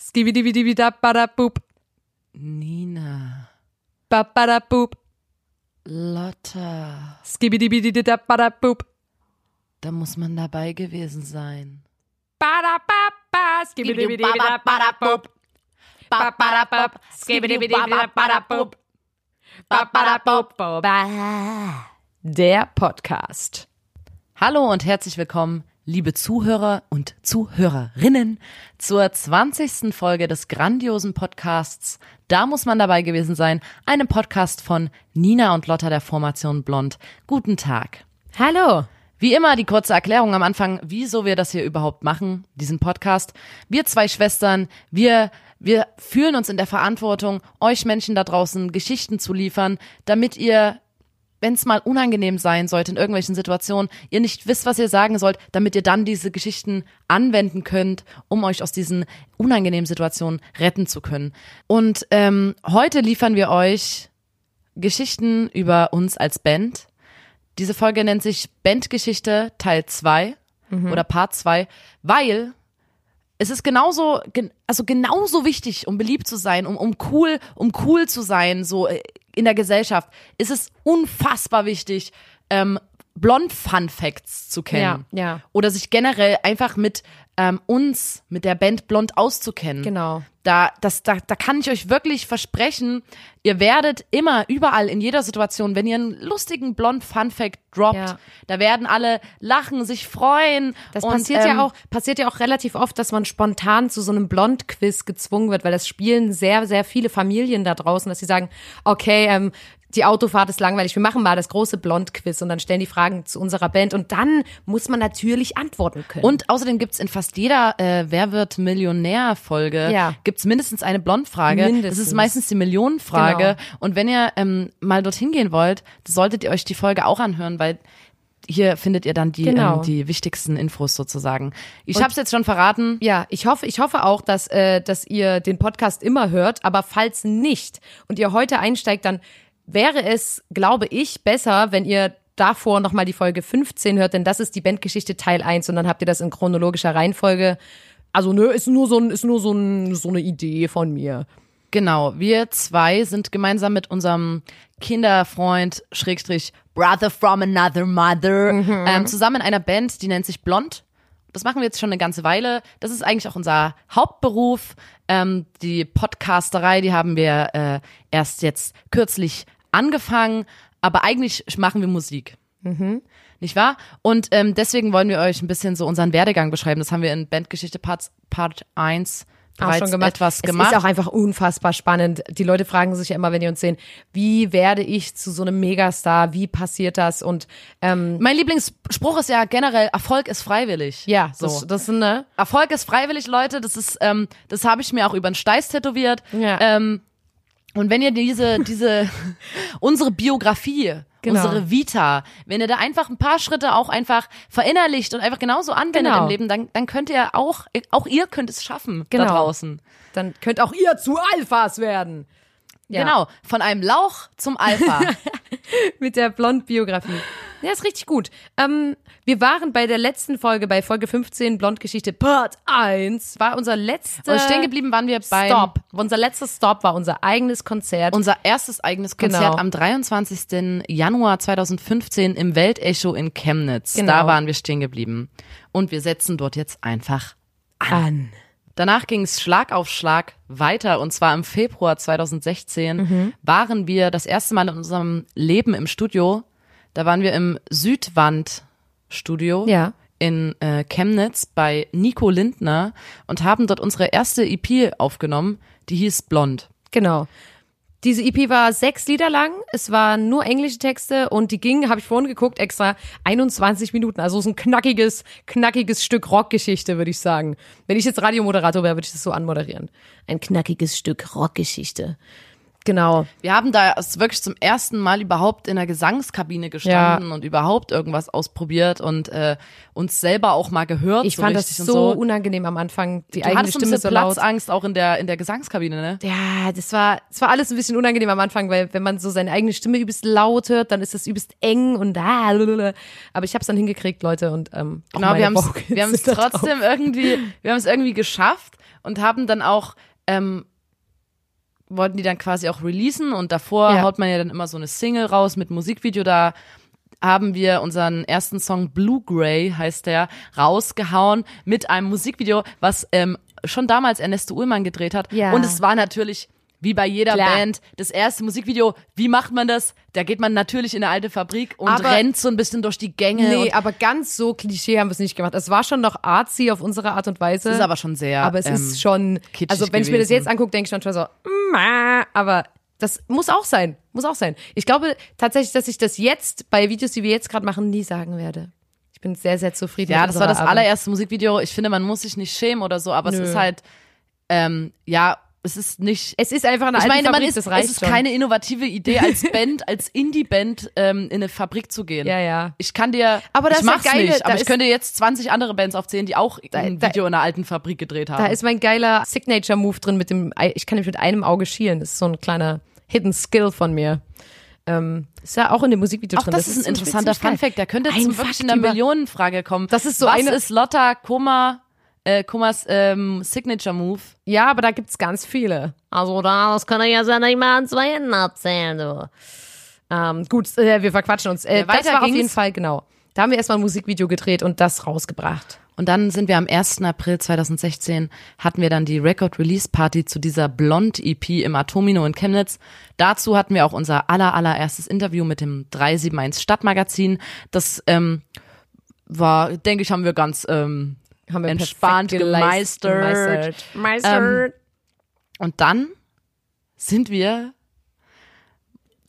Skibidi-bidi-bidi-bada-boop. Nina. Ba-bada-boop. Lotta. Skibidi-bidi-bidi-bada-boop. Da muss man dabei gewesen sein. Ba-da-ba-ba. Skibidi-bidi-bidi-bada-boop. Ba-ba-da-boop. Skibidi-bidi-bidi-bada-boop. Ba-ba-da-boop. Ba. Der Podcast. Hallo und herzlich willkommen, liebe Zuhörer und Zuhörerinnen, zur 20. Folge des grandiosen Podcasts Da muss man dabei gewesen sein, einem Podcast von Nina und Lotta der Formation Blond. Guten Tag. Hallo. Wie immer die kurze Erklärung am Anfang, wieso wir das hier überhaupt machen, diesen Podcast. Wir zwei Schwestern, wir, wir fühlen uns in der Verantwortung, euch Menschen da draußen Geschichten zu liefern, damit ihr wenn es mal unangenehm sein sollte in irgendwelchen Situationen, ihr nicht wisst, was ihr sagen sollt, damit ihr dann diese Geschichten anwenden könnt, um euch aus diesen unangenehmen Situationen retten zu können. Und ähm, heute liefern wir euch Geschichten über uns als Band. Diese Folge nennt sich Bandgeschichte Teil 2 oder Part 2, weil es ist genauso, gen- also genauso wichtig, um beliebt zu sein, um, um cool, um cool zu sein, so äh, in der Gesellschaft, ist es unfassbar wichtig, ähm, Blond Fun Facts zu kennen. Ja, ja. Oder sich generell einfach mit ähm, uns, mit der Band Blond auszukennen. Genau. Da, das, da, da kann ich euch wirklich versprechen, ihr werdet immer, überall, in jeder Situation, wenn ihr einen lustigen Blond Fun Fact droppt, Ja. da werden alle lachen, sich freuen. Das und, passiert ähm, ja auch, passiert ja auch relativ oft, dass man spontan zu so einem Blond-Quiz gezwungen wird, weil das spielen sehr, sehr viele Familien da draußen, dass sie sagen, okay, ähm, die Autofahrt ist langweilig, wir machen mal das große Blond-Quiz und dann stellen die Fragen zu unserer Band und dann muss man natürlich antworten können. Und außerdem gibt's in fast jeder äh, Wer wird Millionär-Folge Ja. gibt's mindestens eine Blondfrage. Mindestens. Das ist meistens die Millionenfrage. Genau. Und wenn ihr ähm, mal dorthin gehen wollt, solltet ihr euch die Folge auch anhören, weil hier findet ihr dann die, Genau. ähm, die wichtigsten Infos sozusagen. Ich hab's jetzt schon verraten. Ja, ich hoffe, ich hoffe auch, dass, äh, dass ihr den Podcast immer hört, aber falls nicht und ihr heute einsteigt, dann wäre es, glaube ich, besser, wenn ihr davor nochmal die Folge 15 hört, denn das ist die Bandgeschichte Teil 1 und dann habt ihr das in chronologischer Reihenfolge. Also, nö, ist nur so ein, ist nur so ein, so eine Idee von mir. Genau, wir zwei sind gemeinsam mit unserem Kinderfreund, Schrägstrich, Brother from another mother, ähm, zusammen in einer Band, die nennt sich Blond. Das machen wir jetzt schon eine ganze Weile. Das ist eigentlich auch unser Hauptberuf. Ähm, die Podcasterei, die haben wir äh, erst jetzt kürzlich angefangen, aber eigentlich machen wir Musik. Nicht wahr? Und ähm, deswegen wollen wir euch ein bisschen so unseren Werdegang beschreiben. Das haben wir in Bandgeschichte Part, Part 1 Auch bereits schon gemacht. etwas es gemacht. ist auch einfach unfassbar spannend. Die Leute fragen sich ja immer, wenn die uns sehen, wie werde ich zu so einem Megastar? Wie passiert das? Und ähm, Mein Lieblingsspruch ist ja generell, Erfolg ist freiwillig. ja, so. das, das sind ne, Erfolg ist freiwillig, Leute. Das ist, ähm, das habe ich mir auch über den Steiß tätowiert. Ja. Ähm, und wenn ihr diese, diese, unsere Biografie, Genau. unsere Vita, wenn ihr da einfach ein paar Schritte auch einfach verinnerlicht und einfach genauso anwendet Genau. im Leben, dann, dann könnt ihr auch, auch ihr könnt es schaffen Genau. da draußen. dann könnt auch ihr zu Alphas werden. Ja. Genau. Von einem Lauch zum Alpha. Mit der Blond-Biografie. Ja, ist richtig gut. Ähm, wir waren bei der letzten Folge, bei Folge 15, Blond-Geschichte Part 1, war unser letzter und stehen geblieben waren wir beim Stop. Unser letzter Stop war unser eigenes Konzert. Unser erstes eigenes Konzert Genau. am 23. Januar 2015 im Weltecho in Chemnitz. Genau. Da waren wir stehen geblieben. Und wir setzen dort jetzt einfach. an. Danach ging es Schlag auf Schlag weiter und zwar im Februar 2016 Mhm. waren wir das erste Mal in unserem Leben im Studio. Da waren wir im Südwand-Studio Ja. in äh, Chemnitz bei Nico Lindner und haben dort unsere erste EP aufgenommen, die hieß Blond. Genau. Diese EP war sechs Lieder lang. Es waren nur englische Texte und die ging, habe ich vorhin geguckt, extra 21 Minuten. Also so ein knackiges, knackiges Stück Rockgeschichte, würde ich sagen. Wenn ich jetzt Radiomoderator wäre, würde ich das so anmoderieren. Ein knackiges Stück Rockgeschichte. Genau. Wir haben da wirklich zum ersten Mal überhaupt in der Gesangskabine gestanden und überhaupt irgendwas ausprobiert und äh, uns selber auch mal gehört. Ich so fand das so, so. unangenehm am Anfang, die Du eigene hattest ein Stimme bisschen so laut. Platzangst auch in der in der Gesangskabine, ne? Ja, das war, das war alles ein bisschen unangenehm am Anfang, weil wenn man so seine eigene Stimme übelst laut hört, dann ist das übelst eng und ah, blablabla. aber ich habe es dann hingekriegt, Leute und ähm, Genau, wir haben wir haben es da trotzdem irgendwie wir haben es irgendwie geschafft und haben dann auch, ähm, wollten die dann quasi auch releasen und davor Ja. haut man ja dann immer so eine Single raus mit Musikvideo, da haben wir unseren ersten Song Blue Grey, heißt der, rausgehauen mit einem Musikvideo, was ähm, schon damals Ernesto Ullmann gedreht hat. Ja. Und es war natürlich, wie bei jeder Klar. Band, das erste Musikvideo. Wie macht man das? Da geht man natürlich in eine alte Fabrik und Aber- rennt so ein bisschen durch die Gänge. Nee, aber ganz so Klischee haben wir es nicht gemacht. Es war schon noch artsy auf unsere Art und Weise. das ist aber schon sehr. aber es ähm, ist schon, kitschig also wenn ich mir das gewesen. jetzt angucke, denke ich dann schon so, aber das muss auch sein, muss auch sein. Ich glaube tatsächlich, dass ich das jetzt bei Videos, die wir jetzt gerade machen, nie sagen werde. Ich bin sehr, sehr zufrieden. Ja, das war das Arbeit. allererste Musikvideo. Ich finde, man muss sich nicht schämen oder so, aber Nö. es ist halt, ähm, ja, es ist nicht. Es ist einfach eine ich alte meine, man Fabrik, ist, das reicht es ist schon. keine innovative Idee als Band, als Indie-Band ähm, in eine Fabrik zu gehen. Ja, ja. Ich kann dir, Aber das ich mach's geil, nicht, da aber ich könnte jetzt 20 andere Bands aufzählen, die auch ein da- Video in einer alten Fabrik gedreht haben. Da ist mein geiler Signature-Move drin mit dem, ich kann nämlich mit einem Auge schielen. Das ist so ein kleiner Hidden Skill von mir. Ähm, ist ja auch in dem Musikvideo auch drin. das, ist ein interessanter. Funfact, der könnte Ein zum wirklich in der über- Millionenfrage kommen. Das ist so Was eine- ist Lotta Kummer, äh, Kummers ähm, Signature-Move? Ja, aber da gibt's ganz viele. Also da, das kann er ja seiner mal zwei Händen abzählen, du. Ähm, gut, äh, wir verquatschen uns. Äh, Ja, das weiter war auf ging's. jeden Fall, genau. Da haben wir erstmal ein Musikvideo gedreht und das rausgebracht. Und dann sind wir am 1. April 2016, hatten wir dann die Record Release Party zu dieser Blond EP im Atomino in Chemnitz. Dazu hatten wir auch unser aller, allererstes Interview mit dem 371 Stadtmagazin. Das ähm, war, denke ich, haben wir ganz ähm, Haben wir Entspannt gemeistert. gemeistert. Meistert. Und dann sind wir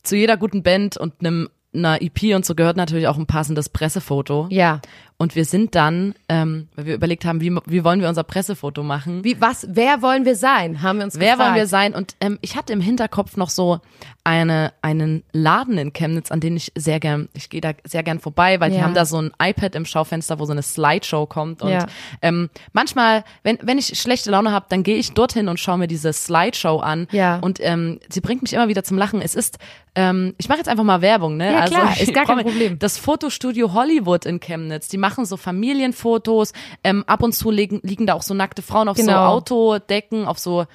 zu jeder guten Band und einem einer EP und so gehört natürlich auch ein passendes Pressefoto. ja. Und wir sind dann, ähm, weil wir überlegt haben, wie, wie wollen wir unser Pressefoto machen? Wie, was, wer wollen wir sein? Haben wir uns Wer gefragt. wollen wir sein? Und ähm, ich hatte im Hinterkopf noch so eine einen Laden in Chemnitz, an den ich sehr gern, ich gehe da sehr gern vorbei, weil die Ja. haben da so ein iPad im Schaufenster, wo so eine Slideshow kommt. Und Ja. ähm, manchmal, wenn wenn ich schlechte Laune habe, dann gehe ich dorthin und schaue mir diese Slideshow an. Ja. Und ähm, sie bringt mich immer wieder zum Lachen. Es ist, ähm, ich mache jetzt einfach mal Werbung, ne? Ja, klar, ist gar kein Problem. Das Fotostudio Hollywood in Chemnitz, die machen so Familienfotos. Ähm, ab und zu liegen, liegen da auch so nackte Frauen auf so Genau. Autodecken, auf so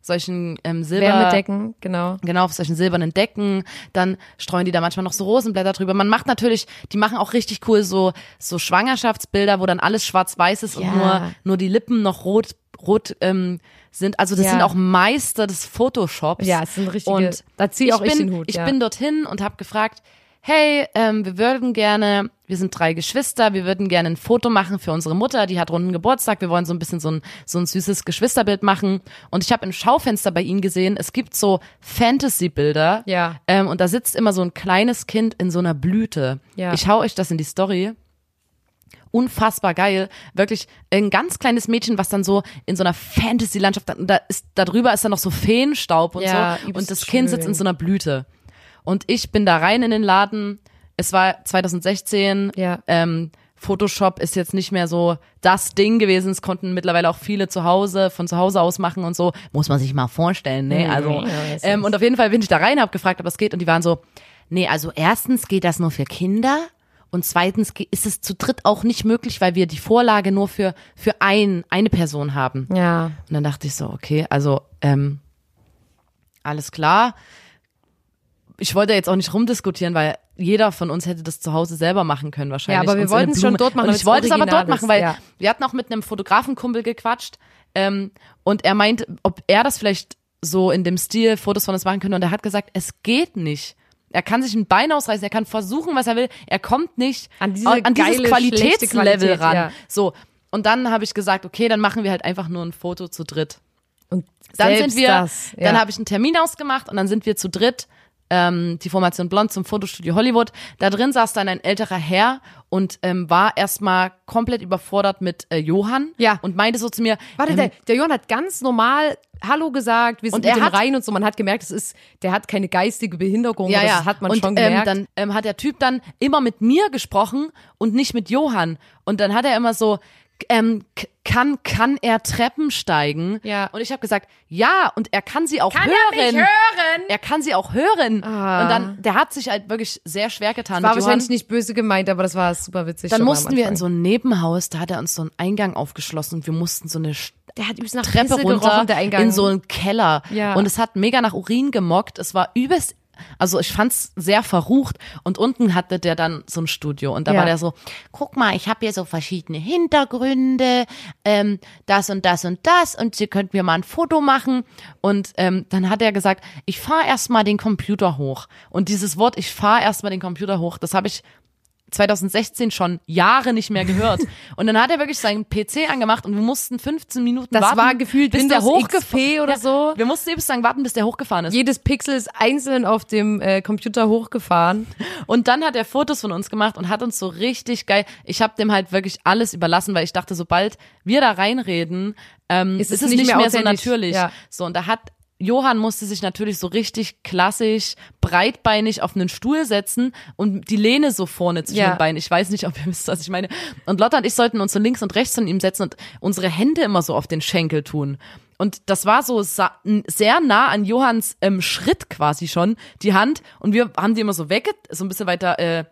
solchen ähm, Silber Wärmedecken, genau. Genau, auf solchen silbernen Decken. Dann streuen die da manchmal noch so Rosenblätter drüber. Man macht natürlich, die machen auch richtig cool so, so Schwangerschaftsbilder, wo dann alles schwarz-weiß ist Ja. und nur, nur die Lippen noch rot, rot ähm, sind. Also das Ja. sind auch Meister des Photoshops. Ja, es sind richtige, Und da ziehe auch ich, bin, den Hut. Ich ja. bin dorthin und habe gefragt, hey, ähm, wir würden gerne, wir sind drei Geschwister, wir würden gerne ein Foto machen für unsere Mutter, die hat runden Geburtstag, wir wollen so ein bisschen so ein, so ein süßes Geschwisterbild machen. Und ich habe im Schaufenster bei ihnen gesehen, es gibt so Fantasy-Bilder. Ja. Ähm, und da sitzt immer so ein kleines Kind in so einer Blüte. Ja. Ich hau euch das in die Story unfassbar geil. Wirklich ein ganz kleines Mädchen, was dann so in so einer Fantasy-Landschaft, da- ist, da drüber ist dann noch so Feenstaub und Ja, so. Und das Kind sitzt schön. in so einer Blüte. Und ich bin da rein in den Laden. Es war 2016. Ja. Ähm, Photoshop ist jetzt nicht mehr so das Ding gewesen. Es konnten mittlerweile auch viele zu Hause, von zu Hause aus machen und so. Muss man sich mal vorstellen, ne? Also, ja, ähm, und auf jeden Fall bin ich da rein, habe gefragt, ob das geht. Und die waren so, nee, also erstens geht das nur für Kinder. Und zweitens ist es zu dritt auch nicht möglich, weil wir die Vorlage nur für, für ein, eine Person haben. ja. Und dann dachte ich so, okay, also ähm, alles klar. Ich wollte jetzt auch nicht rumdiskutieren, weil jeder von uns hätte das zu Hause selber machen können wahrscheinlich. Ja, aber wir wollten es schon dort machen, Und ich wollte es aber dort machen, weil ja. wir hatten auch mit einem Fotografenkumpel gequatscht ähm, und er meint, ob er das vielleicht so in dem Stil Fotos von uns machen könnte und er hat gesagt, es geht nicht. Er kann sich ein Bein ausreißen, er kann versuchen, was er will, er kommt nicht An diese an dieses geile, Qualitätslevel Qualität, ran. ja. So. Und dann habe ich gesagt, okay, dann machen wir halt einfach nur ein Foto zu dritt. Und Dann sind wir, das, ja. dann habe ich einen Termin ausgemacht und dann sind wir zu dritt, ähm, die Formation Blond zum Fotostudio Hollywood. Da drin saß dann ein älterer Herr und ähm, war erstmal komplett überfordert mit äh, Johann Ja. und meinte so zu mir, Warte, ähm, der, der Johann hat ganz normal Hallo gesagt, wir sind Und mit dem hat- rein und so. Man hat gemerkt, es ist, der hat keine geistige Behinderung. ja, oder ja, Das hat man und, schon gemerkt. Ähm, dann ähm, hat der Typ dann immer mit mir gesprochen und nicht mit Johann. Und dann hat er immer so, ähm, kann, kann er Treppen steigen? Ja. Und ich habe gesagt, ja, und er kann sie auch Kann hören. er mich hören? Er kann sie auch hören. Ah. Und dann, der hat sich halt wirklich sehr schwer getan. war mit Johann. wahrscheinlich nicht böse gemeint, aber das war super witzig. Dann mussten wir in so ein Nebenhaus, da hat er uns so einen Eingang aufgeschlossen und wir mussten so eine der hat übelst nach Treppe Pisse runter gerochen, der Eingang. in so einen Keller. Ja. Und es hat mega nach Urin gemockt. Es war übelst, also ich fand's sehr verrucht. Und unten hatte der dann so ein Studio. Und da Ja. war der so, guck mal, ich habe hier so verschiedene Hintergründe, ähm, das und das und das. Und Sie könnten mir mal ein Foto machen. Und ähm, dann hat er gesagt, ich fahr erst mal den Computer hoch. Und dieses Wort, ich fahr erst mal den Computer hoch, das habe ich 2016 schon Jahre nicht mehr gehört. Und dann hat er wirklich seinen PC angemacht und wir mussten 15 Minuten Das warten, war gefühlt bis der hochgefahren oder so. Wir mussten eben lang warten, bis der hochgefahren ist. Jedes Pixel ist einzeln auf dem äh, Computer hochgefahren. Und dann hat er Fotos von uns gemacht und hat uns so richtig geil. Ich habe dem halt wirklich alles überlassen, weil ich dachte, sobald wir da reinreden, ähm, Ist ist, es es nicht, nicht mehr, mehr so natürlich. Ja. So und da hat Johann musste sich natürlich so richtig klassisch breitbeinig auf einen Stuhl setzen und die Lehne so vorne zwischen Ja. den Beinen. Ich weiß nicht, ob ihr wisst, was ich meine. Und Lotta und ich sollten uns so links und rechts von ihm setzen und unsere Hände immer so auf den Schenkel tun. Und das war so sehr nah an Johanns ähm, Schritt quasi schon, die Hand. Und wir haben die immer so wegge, so ein bisschen weiter äh,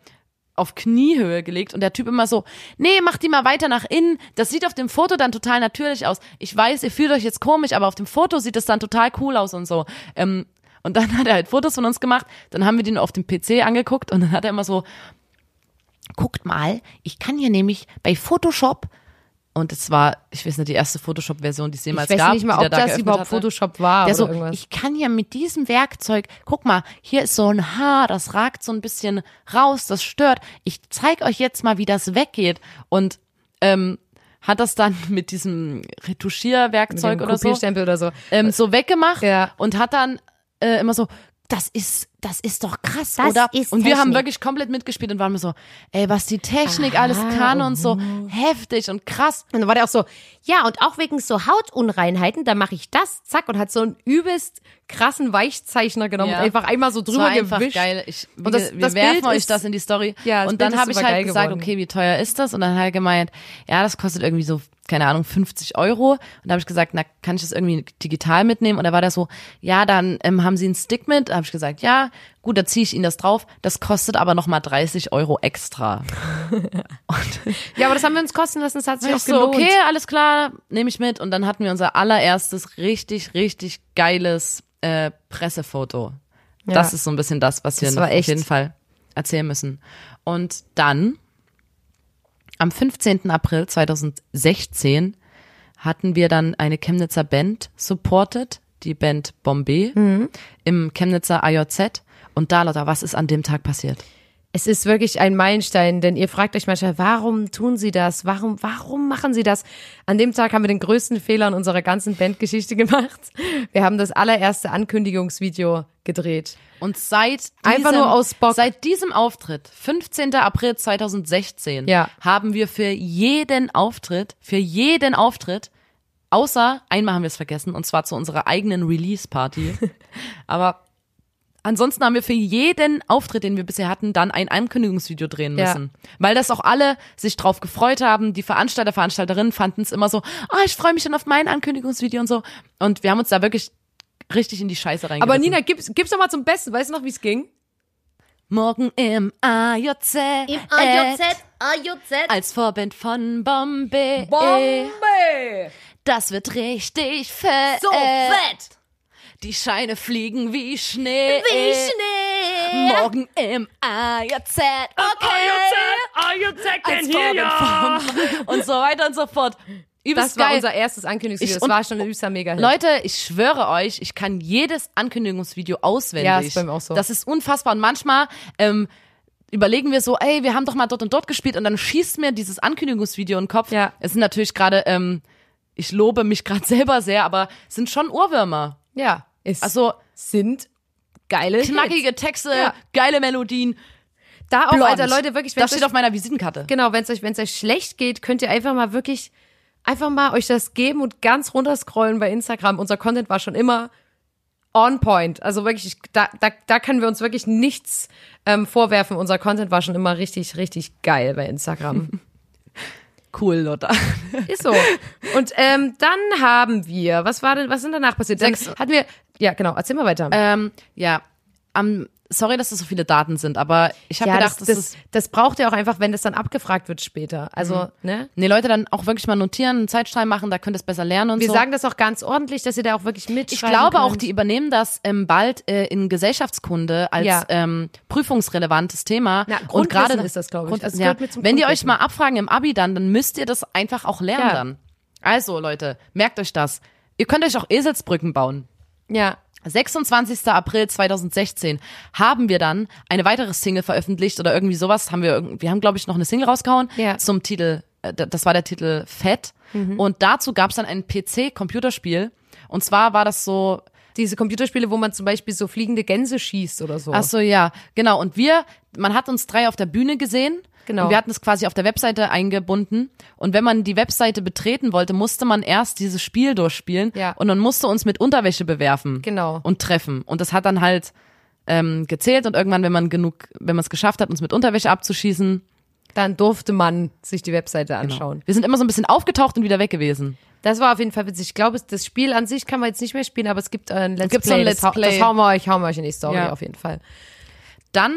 auf Kniehöhe gelegt und der Typ immer so, nee, mach die mal weiter nach innen. Das sieht auf dem Foto dann total natürlich aus. Ich weiß, ihr fühlt euch jetzt komisch, aber auf dem Foto sieht es dann total cool aus und so. Ähm, und dann hat er halt Fotos von uns gemacht. Dann haben wir den auf dem PC angeguckt und dann hat er immer so, guckt mal, ich kann hier nämlich bei Photoshop und es war, ich weiß nicht, die erste Photoshop-Version, die es jemals Ich weiß gab. nicht mal, ob da das überhaupt hatte. Photoshop war Der oder so, irgendwas. ich kann ja mit diesem Werkzeug, guck mal, hier ist so ein Haar, das ragt so ein bisschen raus, das stört. Ich zeig euch jetzt mal, wie das weggeht. Und ähm, hat das dann mit diesem Mit Retuschierwerkzeug dem oder so, oder so. ähm, so weggemacht Ja. und hat dann äh, immer so, das ist, das ist doch krass, Das oder? ist und wir haben Technik. wirklich komplett mitgespielt und waren mir so, ey, was die Technik alles kann und so heftig und krass. Und dann war der auch so, Ja, und auch wegen so Hautunreinheiten, da mache ich das. zack, und hat so einen übelst krassen Weichzeichner genommen Ja. und einfach einmal so Das war drüber gewischt. geil. Ich, Und und das- wir das werfen Bild euch ist- das in die Story. Ja, das und dann Bild ist habe ich halt gesagt, geworden. okay, wie teuer ist das? Und dann hat er gemeint, ja, das kostet irgendwie so, keine Ahnung, 50 Euro. Und da habe ich gesagt, na, kann ich das irgendwie digital mitnehmen? Und da war der so, ja, dann ähm, haben Sie einen Stick mit? Da habe ich gesagt, ja, gut, da ziehe ich Ihnen das drauf. Das kostet aber nochmal 30 Euro extra. Ja, aber das haben wir uns kosten lassen, das hat sich Ich auch so, gelohnt. okay, alles klar, nehme ich mit. Und dann hatten wir unser allererstes richtig, richtig geiles äh, Pressefoto. Ja. Das ist so ein bisschen das, was wir Das noch auf jeden Fall erzählen müssen. Und dann, am 15. April 2016, hatten wir dann eine Chemnitzer Band supported, die Band Bombay, Mhm. im Chemnitzer AJZ. Und da, Lotta, was ist an dem Tag passiert? Es ist wirklich ein Meilenstein, denn ihr fragt euch manchmal, warum tun sie das? Warum, warum machen sie das? An dem Tag haben wir den größten Fehler in unserer ganzen Bandgeschichte gemacht. Wir haben das allererste Ankündigungsvideo gedreht. Und seit diesem, Einfach nur aus Bock. Seit diesem Auftritt, 15. April 2016, Ja. haben wir für jeden Auftritt, für jeden Auftritt, außer einmal haben wir es vergessen, und zwar zu unserer eigenen Release-Party. Aber ansonsten haben wir für jeden Auftritt, den wir bisher hatten, dann ein Ankündigungsvideo drehen Ja. müssen. Weil das auch alle sich drauf gefreut haben. Die Veranstalter, Veranstalterinnen fanden es immer so, oh, ich freue mich schon auf mein Ankündigungsvideo und so. Und wir haben uns da wirklich richtig in die Scheiße reingeritten. Aber Nina, gib's, gib's doch mal zum Besten. Weißt du noch, wie es ging? Morgen im AJZ. Im AJZ, AJZ. Als Vorband von Bombay. Das wird richtig fett. So fett. Die Scheine fliegen wie Schnee. Wie Schnee. Morgen im AJZ. Okay. AJZ, Als Vorband von und so weiter und so fort. Übelst Das war geil. unser erstes Ankündigungsvideo. Ich- Das war schon ein übster mega Leute, ich schwöre euch, ich kann jedes Ankündigungsvideo auswendig. Ja, ist bei mir auch so. Das ist unfassbar. Und manchmal ähm, überlegen wir so, ey, wir haben doch mal dort und dort gespielt und dann schießt mir dieses Ankündigungsvideo in den Kopf. Ja. Es sind natürlich gerade, ähm, ich lobe mich gerade selber sehr, aber es sind schon Ohrwürmer. Ja, es Also sind geile Hits. knackige Texte, Ja. geile Melodien. Da auch, Blond. Alter, Leute, wirklich, wenn Das steht euch, auf meiner Visitenkarte. genau, wenn es euch, wenn es euch schlecht geht, könnt ihr einfach mal wirklich, einfach mal euch das geben und ganz runterscrollen bei Instagram. Unser Content war schon immer on point. Also wirklich, ich, da, da, da können wir uns wirklich nichts ähm, vorwerfen. Unser Content war schon immer richtig, richtig geil bei Instagram. Cool, Lotta. Ist so. Und ähm, dann haben wir, was war denn, was sind danach passiert? Dann Sechs- hatten wir, ja genau, erzähl mal weiter. Ähm, ja, am, sorry, dass das so viele Daten sind, aber ich habe Ja, gedacht, das, das, das, das braucht ihr auch einfach, wenn das dann abgefragt wird später. Also, ne? nee, Leute dann auch wirklich mal notieren, einen Zeitstrahl machen, da könnt ihr es besser lernen und Wir so. sagen das auch ganz ordentlich, dass ihr da auch wirklich ich mitschreiben glaube auch, könnt. die übernehmen das ähm, bald äh, in Gesellschaftskunde als Ja. ähm, prüfungsrelevantes Thema. Na, und gerade ist das, glaube ich. Grund, Also ja, mit wenn die euch mal abfragen im Abi dann, dann müsst ihr das einfach auch lernen Ja. dann. Also Leute, merkt euch das. Ihr könnt euch auch Eselsbrücken bauen. Ja. 26. April 2016 haben wir dann eine weitere Single veröffentlicht oder irgendwie sowas. Haben wir, wir haben glaube ich noch eine Single rausgehauen Ja. zum Titel. äh, Das war der Titel Fett. Und dazu gab es dann ein PC-Computerspiel. Und zwar war das so, Diese Computerspiele, wo man zum Beispiel so fliegende Gänse schießt oder so. ach so ja, genau. Und wir, man hat uns drei auf der Bühne gesehen. Genau. Und wir hatten es quasi auf der Webseite eingebunden. Und wenn man die Webseite betreten wollte, musste man erst dieses Spiel durchspielen. Ja. Und man musste uns mit Unterwäsche bewerfen. Genau. Und treffen. Und das hat dann halt ähm, gezählt. Und irgendwann, wenn man genug, wenn man es geschafft hat, uns mit Unterwäsche abzuschießen, Dann durfte man sich die Webseite genau. anschauen. Wir sind immer so ein bisschen aufgetaucht und wieder weg gewesen. Das war auf jeden Fall witzig. Ich glaube, das Spiel an sich kann man jetzt nicht mehr spielen, aber es gibt ein Let's Gibt's so Play. ein Let's das, Play. das hauen wir euch, hauen wir euch in die Story Ja. auf jeden Fall. Dann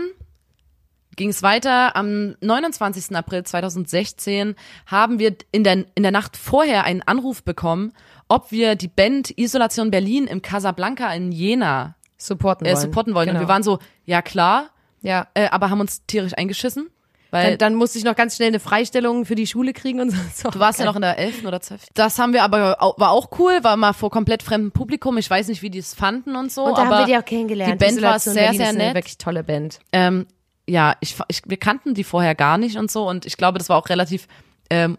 ging es weiter. Am 29. April 2016 haben wir in der, in der Nacht vorher einen Anruf bekommen, ob wir die Band Isolation Berlin im Casablanca in Jena Supporten äh, wollen. supporten wollen. Genau. Und wir waren so, ja klar, ja. äh, aber haben uns tierisch eingeschissen. Weil Dann, dann musste ich noch ganz schnell eine Freistellung für die Schule kriegen und so. Du warst ja noch in der 11. oder 12. Das haben wir aber, au- war auch cool, war mal vor komplett fremdem Publikum. Ich weiß nicht, wie die es fanden und so. Und da aber haben wir die auch kennengelernt. Die Band war sehr, Berlin sehr ist eine nett. wirklich tolle Band. Ähm, ja, ich, ich, wir kannten die vorher gar nicht und so. Und ich glaube, das war auch relativ, ähm,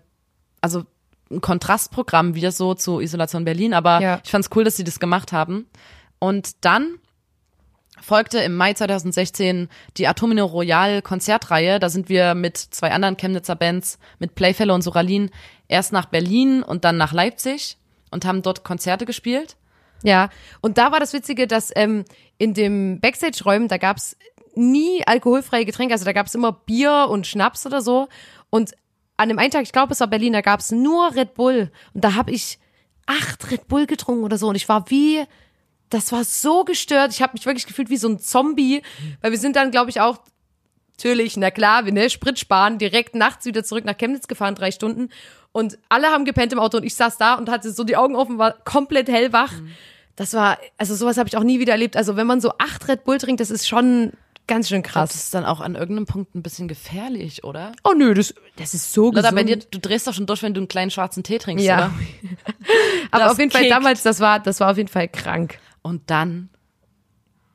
also ein Kontrastprogramm wieder so zu Isolation Berlin. Aber Ja. ich fand's cool, dass sie das gemacht haben. Und dann folgte im Mai 2016 die Atomino Royal Konzertreihe. Da sind wir mit zwei anderen Chemnitzer Bands, mit Playfellow und Soralin, erst nach Berlin und dann nach Leipzig und haben dort Konzerte gespielt. Ja, und da war das Witzige, dass ähm, in dem Backstage-Räumen, da gab's nie alkoholfreie Getränke, also da gab's immer Bier und Schnaps oder so. Und an dem einen Tag, ich glaube, es war Berlin, da gab's nur Red Bull. Und da habe ich acht Red Bull getrunken oder so. Und ich war wie, das war so gestört. Ich habe mich wirklich gefühlt wie so ein Zombie, weil wir sind dann, glaube ich, auch natürlich, na klar, wir ne, Sprit sparen, direkt nachts wieder zurück nach Chemnitz gefahren, drei Stunden. Und alle haben gepennt im Auto und ich saß da und hatte so die Augen offen, war komplett hellwach. Das war, also sowas habe ich auch nie wieder erlebt. Also wenn man so acht Red Bull trinkt, das ist schon ganz schön Das krass. ist dann auch an irgendeinem Punkt ein bisschen gefährlich, oder? Oh nö, das, das ist so Lotta, gesund. bei dir, du drehst doch schon durch, wenn du einen kleinen schwarzen Tee trinkst, Ja. oder? Aber das auf jeden Fall kickt. damals, das war, das war auf jeden Fall krank. Und dann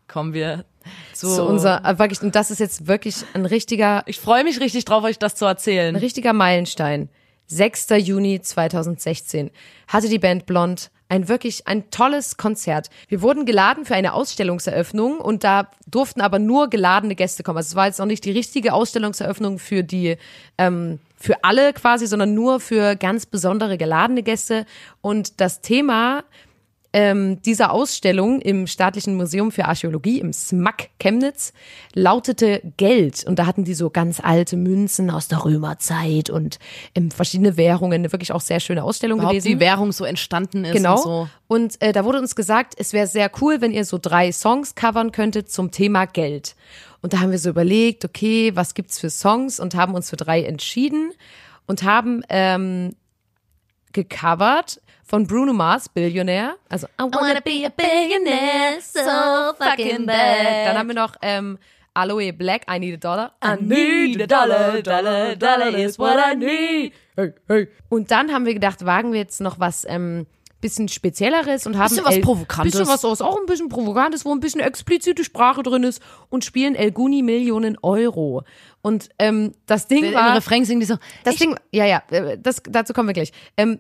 kommen wir zu, So unser, äh, wirklich, und das ist jetzt wirklich ein richtiger, Ich freue mich richtig drauf, euch das zu erzählen. ein richtiger Meilenstein. 6. Juni 2016 hatte die Band Blond ein wirklich ein tolles Konzert. Wir wurden geladen für eine Ausstellungseröffnung und da durften aber nur geladene Gäste kommen. Also es war jetzt noch nicht die richtige Ausstellungseröffnung für die ähm, für alle quasi, sondern nur für ganz besondere geladene Gäste. Und das Thema ähm, dieser Ausstellung im Staatlichen Museum für Archäologie im SMAK Chemnitz lautete Geld. Und da hatten die so ganz alte Münzen aus der Römerzeit und ähm, verschiedene Währungen. Eine wirklich auch sehr schöne Ausstellung Überhaupt gewesen. wie Währung so entstanden ist Genau. und so. Und äh, da wurde uns gesagt, es wäre sehr cool, wenn ihr so drei Songs covern könntet zum Thema Geld. Und da haben wir so überlegt, okay, was gibt's für Songs und haben uns für drei entschieden und haben ähm, gecovert von Bruno Mars, Billionär. Also I wanna be a billionaire, so fucking bad. Dann haben wir noch ähm, Aloe Black, I need a dollar. I need a dollar, dollar, dollar is what I need. Hey, hey. Und dann haben wir gedacht, wagen wir jetzt noch was ähm, bisschen spezielleres und haben Bisschen was El- Provokantes. bisschen was was auch ein bisschen provokantes, wo ein bisschen explizite Sprache drin ist und spielen El Guni Millionen Euro. Und ähm, das Ding Im war Refrain singen die so, das Ding, ja, ja, äh, das, dazu kommen wir gleich. Ähm,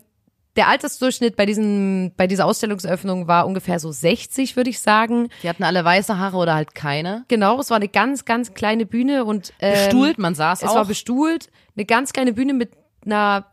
der Altersdurchschnitt bei diesen, bei dieser Ausstellungseröffnung war ungefähr so 60, würde ich sagen. die hatten alle weiße Haare oder halt keine. Genau, es war eine ganz, ganz kleine Bühne und ähm, Bestuhlt, man saß Es auch. war bestuhlt, eine ganz kleine Bühne mit einer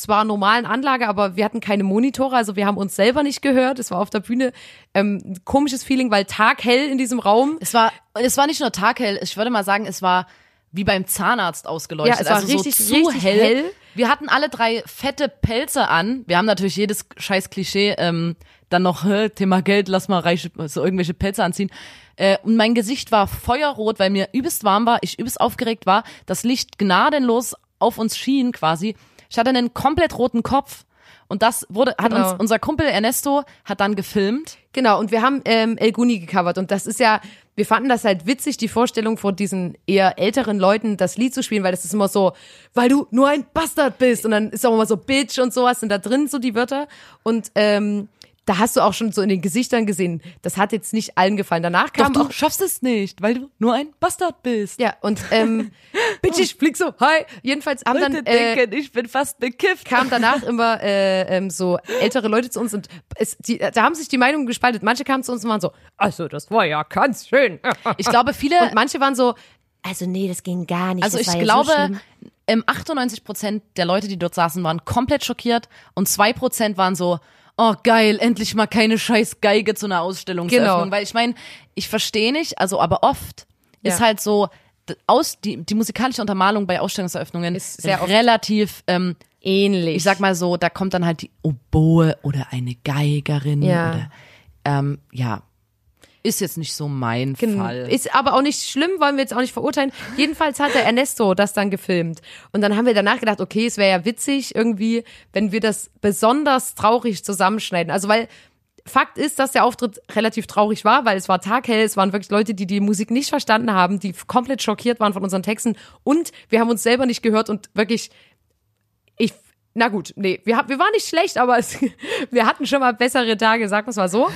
zwar normalen Anlage, aber wir hatten keine Monitore, also wir haben uns selber nicht gehört. Es war auf der Bühne ähm, ein komisches Feeling, weil taghell in diesem Raum. es war, es war nicht nur taghell, ich würde mal sagen, es war wie beim Zahnarzt ausgeleuchtet. Ja, es war also richtig, so zu richtig hell. hell. Wir hatten alle drei fette Pelze an. Wir haben natürlich jedes scheiß Klischee ähm, dann noch hä, Thema Geld, lass mal reiche, so irgendwelche Pelze anziehen. Äh, und mein Gesicht war feuerrot, weil mir übelst warm war, ich übelst aufgeregt war, das Licht gnadenlos auf uns schien quasi. Ich hatte einen komplett roten Kopf. Und das wurde, hat Genau. uns, unser Kumpel Ernesto hat dann gefilmt. Genau, und wir haben ähm, El Guni gecovert und das ist ja, wir fanden das halt witzig, die Vorstellung vor diesen eher älteren Leuten das Lied zu spielen, weil das ist immer so, weil du nur ein Bastard bist und dann ist auch immer so Bitch und sowas sind da drin so die Wörter und ähm, da hast du auch schon so in den Gesichtern gesehen, das hat jetzt nicht allen gefallen. Danach Doch kam du auch schaffst es nicht, weil du nur ein Bastard bist. ja und ähm, Bitch, ich flieg so, hi. Jedenfalls haben dann äh, ich bin fast bekifft. kam danach immer äh, ähm, so ältere Leute zu uns und es, die, da haben sich die Meinungen gespalten. Manche kamen zu uns und waren so, also das war ja ganz schön. Ich glaube, viele, Und manche waren so, Also nee, das ging gar nicht. also das ich glaube, so schlimm. ähm, 98 Prozent der Leute, die dort saßen, waren komplett schockiert und zwei Prozent waren so, oh geil, endlich mal keine scheiß Geige zu einer Ausstellungseröffnung. Genau. Weil ich meine, ich verstehe nicht, also aber oft ist Ja. halt so, aus, die, die musikalische Untermalung bei Ausstellungseröffnungen Ist sehr relativ, ähm, ähnlich. ich sag mal so, da kommt dann halt die Oboe oder eine Geigerin Ja. oder ähm, ja, ist jetzt nicht so mein Fall. Ist aber auch nicht schlimm, wollen wir jetzt auch nicht verurteilen. Jedenfalls hat der Ernesto das dann gefilmt. Und dann haben wir danach gedacht, okay, es wäre ja witzig irgendwie, wenn wir das besonders traurig zusammenschneiden. Also weil Fakt ist, dass der Auftritt relativ traurig war, weil es war taghell, es waren wirklich Leute, die die Musik nicht verstanden haben, die komplett schockiert waren von unseren Texten und wir haben uns selber nicht gehört und wirklich ich, na gut, nee, wir, hab- wir waren nicht schlecht, aber es, wir hatten schon mal bessere Tage, sagen wir es mal so.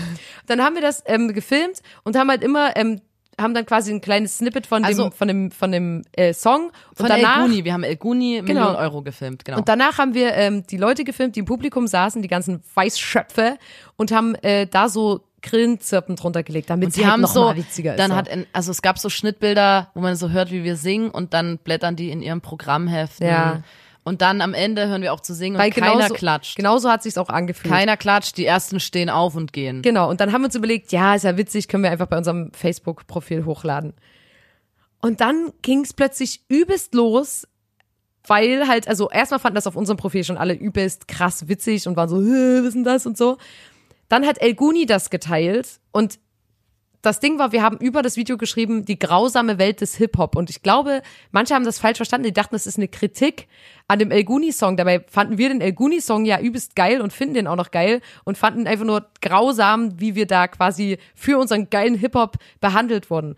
Dann haben wir das ähm, gefilmt und haben halt immer, ähm, haben dann quasi ein kleines Snippet von dem, Also- von dem, von dem äh, Song. Von und danach, El Guni, wir haben El Guni Millionen Euro gefilmt, genau. und danach haben wir ähm, die Leute gefilmt, die im Publikum saßen, die ganzen Weißschöpfe und haben äh, da so Grillenzirpen drunter gelegt, damit Und sie die halt haben noch so, mal witziger ist. dann so. hat, in, also es gab so Schnittbilder, wo man so hört, wie wir singen und dann blättern die in ihrem Programmheften. Ja. Und dann am Ende hören wir auch zu singen Weil und keiner genauso, klatscht. Genauso hat sich's auch angefühlt. Keiner klatscht, die ersten stehen auf und gehen. Genau, und dann haben wir uns überlegt, ja, ist ja witzig, können wir einfach bei unserem Facebook-Profil hochladen. Und dann ging's plötzlich übelst los, weil halt, also erstmal fanden das auf unserem Profil schon alle übelst krass witzig und waren so, "Hä, was ist denn das und so. Dann hat El Guni das geteilt und das Ding war, wir haben über das Video geschrieben, die grausame Welt des Hip-Hop. Und ich glaube, manche haben das falsch verstanden. Die dachten, das ist eine Kritik an dem El Guni-Song. Dabei fanden wir den El Guni-Song ja übelst geil und finden den auch noch geil und fanden einfach nur grausam, wie wir da quasi für unseren geilen Hip-Hop behandelt wurden.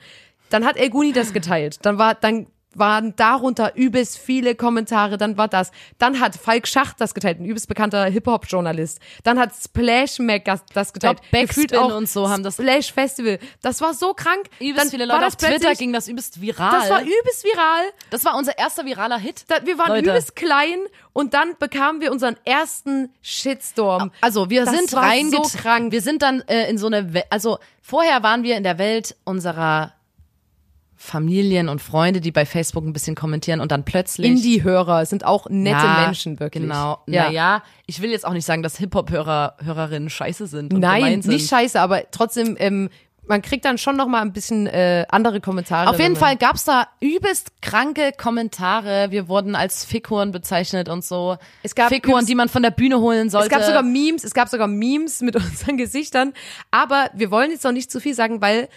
Dann hat El Guni das geteilt. Dann war, dann waren darunter übelst viele Kommentare, dann war das. Dann hat Falk Schacht das geteilt, ein übelst bekannter Hip-Hop-Journalist. Dann hat Splash Mac das, geteilt. glaub, Backspin und so haben das- Splash Festival. Das war so krank. Übelst dann viele war Leute das auf Twitter ging das übelst viral. Das war übelst viral. Das war unser erster viraler Hit. Da, wir waren Leute. übelst klein und dann bekamen wir unseren ersten Shitstorm. Also wir Das sind war reinget so krank. Wir sind dann äh, in so eine, We also vorher waren wir in der Welt unserer Familien und Freunde, die bei Facebook ein bisschen kommentieren und dann plötzlich Indie-Hörer sind auch nette Ja, Menschen, wirklich. Genau. Ja. Naja, ich will jetzt auch nicht sagen, dass Hip-Hop-Hörer, Hörerinnen scheiße sind. Und Nein, sind. nicht scheiße, aber trotzdem, ähm, man kriegt dann schon noch mal ein bisschen äh, andere Kommentare. Auf jeden man- Fall gab's da übelst kranke Kommentare. Wir wurden als Fickhorn bezeichnet und so. Es gab Fickhorn, übelst- die man von der Bühne holen sollte. Es gab sogar Memes, es gab sogar Memes mit unseren Gesichtern. Aber wir wollen jetzt noch nicht zu viel sagen, weil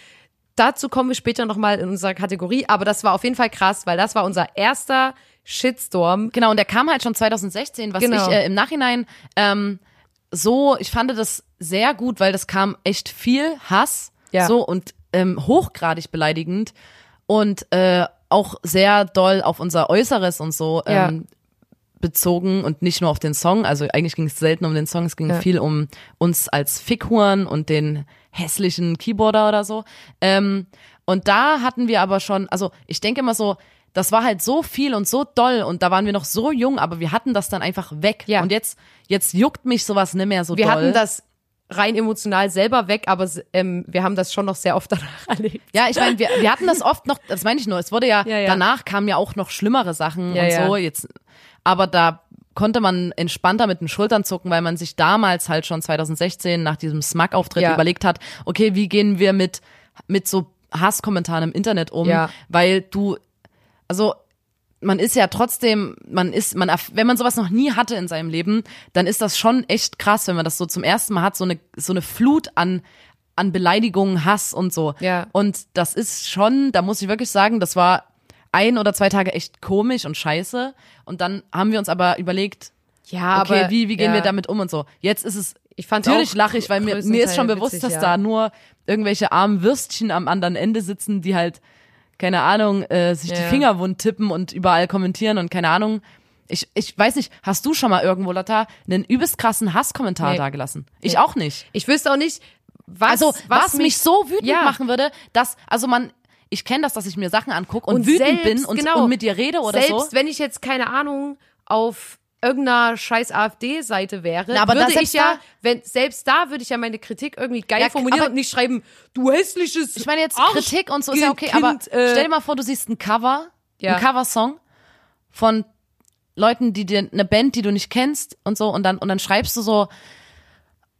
dazu kommen wir später nochmal in unserer Kategorie. Aber das war auf jeden Fall krass, weil das war unser erster Shitstorm. Genau, und der kam halt schon 2016, was Genau. ich äh, im Nachhinein ähm, so, ich fand das sehr gut, weil das kam echt viel Hass Ja. so und ähm, hochgradig beleidigend und äh, auch sehr doll auf unser Äußeres und so Ja. ähm, bezogen und nicht nur auf den Song. Also eigentlich ging es selten um den Song, es ging Ja. viel um uns als Fickhuren und den hässlichen Keyboarder oder so. Ähm, und da hatten wir aber schon, also ich denke immer so, das war halt so viel und so doll und da waren wir noch so jung, aber wir hatten das dann einfach weg. Ja. Und jetzt, jetzt juckt mich sowas nicht mehr so Wir doll. hatten das rein emotional selber weg, aber ähm, wir haben das schon noch sehr oft danach erlebt. Ja, ich meine, wir, wir hatten das oft noch, das meine ich nur, es wurde ja, Ja, ja. danach kamen ja auch noch schlimmere Sachen und so, jetzt, aber da konnte man entspannter mit den Schultern zucken, weil man sich damals halt schon 2016 nach diesem Smug-Auftritt Ja. überlegt hat, okay, wie gehen wir mit, mit so Hasskommentaren im Internet um, Ja. weil du, also man ist ja trotzdem, man ist, man, wenn man sowas noch nie hatte in seinem Leben, dann ist das schon echt krass, wenn man das so zum ersten Mal hat, so eine, so eine Flut an, an Beleidigungen, Hass und so. Ja. Und das ist schon, da muss ich wirklich sagen, das war ein oder zwei Tage echt komisch und scheiße. Und dann haben wir uns aber überlegt, Ja, okay, aber wie, wie gehen ja. wir damit um und so. Jetzt ist es Ich fand Natürlich lache ich, weil mir, mir ist schon bewusst, witzig, dass ja. da nur irgendwelche armen Würstchen am anderen Ende sitzen, die halt, keine Ahnung, äh, sich die Ja. Finger wund tippen und überall kommentieren und keine Ahnung. Ich, ich weiß nicht, hast du schon mal irgendwo, Lotta, einen übelst krassen Hasskommentar Nee. dagelassen? Ich Nee. auch nicht. Ich wüsste auch nicht, was, Also, was, mich so wütend Ja. machen würde, dass, also man, ich kenne das, dass ich mir Sachen angucke und, Und wütend selbst, bin und, genau, und mit dir rede oder Selbst so. wenn ich jetzt, keine Ahnung, auf irgendeiner scheiß AfD-Seite wäre, Na, aber würde ich selbst ja, da- wenn, selbst da würde ich ja meine Kritik irgendwie geil Ja, formulieren aber- und nicht schreiben, du hässliches Ich meine jetzt Arsch- Kritik und so ist ja okay, aber Kind, äh, stell dir mal vor, du siehst ein Cover, Ja. ein Coversong von Leuten, die dir eine Band, die du nicht kennst und so und dann und dann schreibst du so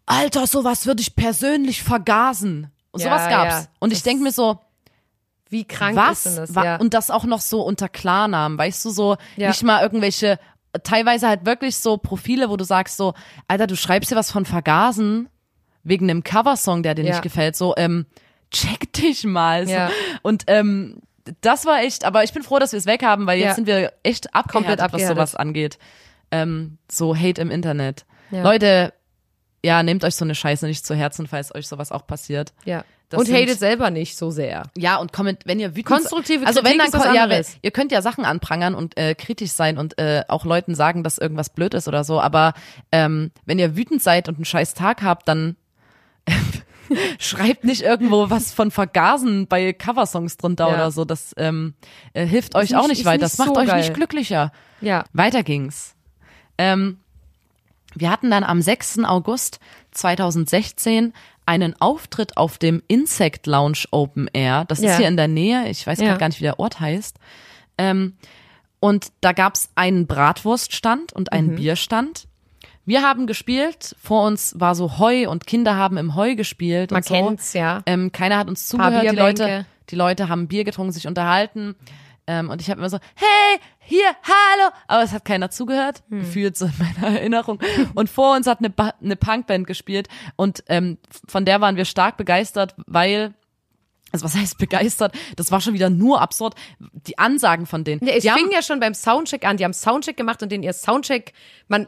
Alter, sowas würde ich persönlich vergasen. Und Ja, sowas gab's. ja. und ich denk mir so, Wie krank was? ist denn das? Ja. Und das auch noch so unter Klarnamen, weißt du, so Ja. nicht mal irgendwelche, teilweise halt wirklich so Profile, wo du sagst so, Alter, du schreibst dir was von Vergasen wegen einem Coversong, der dir Ja. nicht gefällt, so, ähm, check dich mal. So. Ja. Und ähm, das war echt, aber ich bin froh, dass wir es weg haben, weil jetzt sind wir echt abgehärtet, Komplett was abgehärtet. sowas angeht. Ähm, so Hate im Internet. Leute, ja, nehmt euch so eine Scheiße nicht zu Herzen, falls euch sowas auch passiert. ja. das Und sind- hatet selber nicht so sehr. Ja, und komment, wenn ihr wütend Konstruktive also wenn Kritik dann was ko- ja, anderes. ihr könnt ja Sachen anprangern und äh, kritisch sein und äh, auch Leuten sagen, dass irgendwas blöd ist oder so, aber ähm, wenn ihr wütend seid und einen scheiß Tag habt, dann schreibt nicht irgendwo was von Vergasen bei Coversongs drunter Ja. oder so. Das ähm, äh, hilft euch nicht- auch nicht weiter. nicht Das macht so euch geil. nicht glücklicher. Ja. Weiter ging's. Ähm, wir hatten dann am 6. August 2016 einen Auftritt auf dem Insect Lounge Open Air. Das Ja. ist hier in der Nähe. Ich weiß Ja. gerade gar nicht, wie der Ort heißt. Ähm, und da gab's einen Bratwurststand und Mhm. einen Bierstand. Wir haben gespielt. Vor uns war so Heu und Kinder haben im Heu gespielt. Man und so. kennt's, ja. Ähm, keiner hat uns zugehört. Die. Leute, die Leute haben Bier getrunken, sich unterhalten. Ähm, und ich habe immer so, hey, hier, hallo. Aber es hat keiner zugehört, Hm. gefühlt so in meiner Erinnerung. Und vor uns hat eine, ba eine Punkband gespielt. Und ähm, von der waren wir stark begeistert, weil also was heißt begeistert? Das war schon wieder nur absurd. Die Ansagen von denen. Nee, es die haben, fing ja schon beim Soundcheck an. Die haben Soundcheck gemacht und den ihr Soundcheck, man,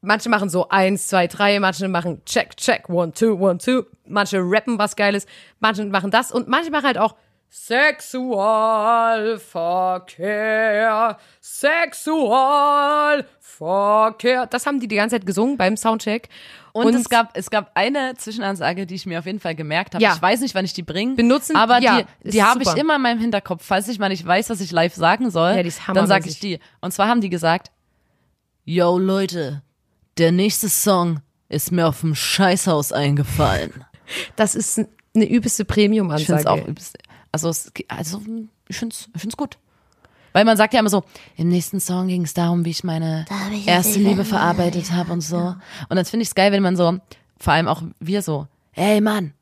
manche machen so eins, zwei, drei, manche machen check, check, one, two, one, two. Manche rappen was Geiles, manche machen das und manche machen halt auch Sexualverkehr, Sexualverkehr. Das haben die die ganze Zeit gesungen beim Soundcheck. und, es gab es gab eine Zwischenansage, die ich mir auf jeden Fall gemerkt habe. Ja. Ich weiß nicht, wann ich die bringe. Benutzen- aber ja, die, die habe ich immer in meinem Hinterkopf. Falls ich mal nicht weiß, was ich live sagen soll, Ja, die ist dann sage ich die. Und zwar haben die gesagt: Yo Leute, der nächste Song ist mir auf dem Scheißhaus eingefallen. das ist eine übelste Ich finde es Premium-Ansage. auch übelst. Also, es, also ich finde es ich find's gut. Weil man sagt ja immer so, im nächsten Song ging es darum, wie ich meine ich erste Liebe verarbeitet habe und so. Und dann finde ich es geil, wenn man so, vor allem auch wir so, ey Mann,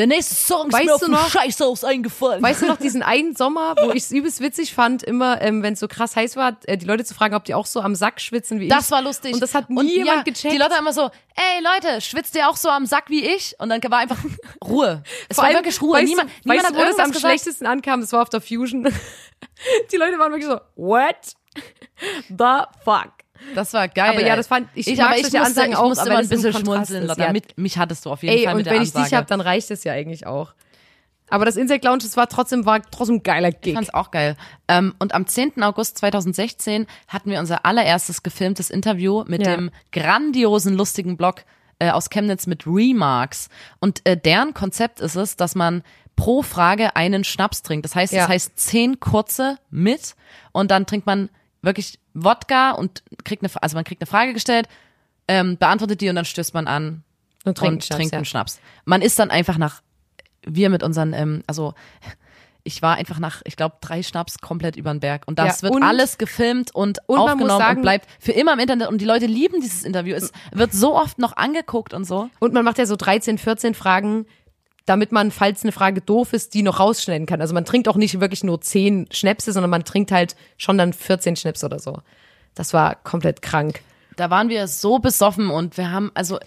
der nächste Song ist Weißt mir auf du noch- Scheißhaus eingefallen. Weißt du noch diesen einen Sommer, wo ich es übelst witzig fand, immer, ähm, wenn es so krass heiß war, äh, die Leute zu fragen, ob die auch so am Sack schwitzen wie ich. das war lustig. Und das hat nie Und jemand ja, gecheckt. Die Leute immer so, ey Leute, schwitzt ihr auch so am Sack wie ich? Und dann war einfach Ruhe. Es Vor war allem, wirklich Ruhe. Weißt niemand du, niemand weißt hat wo das am gesagt. schlechtesten ankam? Das war auf der Fusion. die Leute waren wirklich so, what the fuck? Das war geil. Aber ja, das fand- ich ich aber ich solche musste, Ansagen ich auch, musste aber ein bisschen schmunzeln. ist, ja. Mit, mich hattest du auf jeden Ey, Fall und mit der wenn ich dich hab, dann reicht es ja eigentlich auch. Aber das Insect Lounge, das war trotzdem, war trotzdem ein geiler Ich Gig. fand's auch geil. Ähm, und am 10. August 2016 hatten wir unser allererstes gefilmtes Interview mit Ja. dem grandiosen, lustigen Blog äh, aus Chemnitz mit Remarks. Und äh, deren Konzept ist es, dass man pro Frage einen Schnaps trinkt. Das heißt, Ja. das heißt zehn kurze mit und dann trinkt man wirklich Wodka und kriegt eine, also man kriegt eine Frage gestellt, ähm, beantwortet die und dann stößt man an Und trinkt und Schnaps, trinkt ja. einen Schnaps. Man ist dann einfach nach, wir mit unseren, ähm, also ich war einfach nach, ich glaube, drei Schnaps komplett über den Berg. Und das Ja, wird und- alles gefilmt und, und aufgenommen sagen- und bleibt für immer im Internet. Und die Leute lieben dieses Interview. Es wird so oft noch angeguckt und so. Und man macht ja so 13, 14 Fragen. Damit man, falls eine Frage doof ist, die noch rausschneiden kann. Also man trinkt auch nicht wirklich nur zehn Schnäpse, sondern man trinkt halt schon dann 14 Schnaps oder so. Das war komplett krank. Da waren wir so besoffen und wir haben, also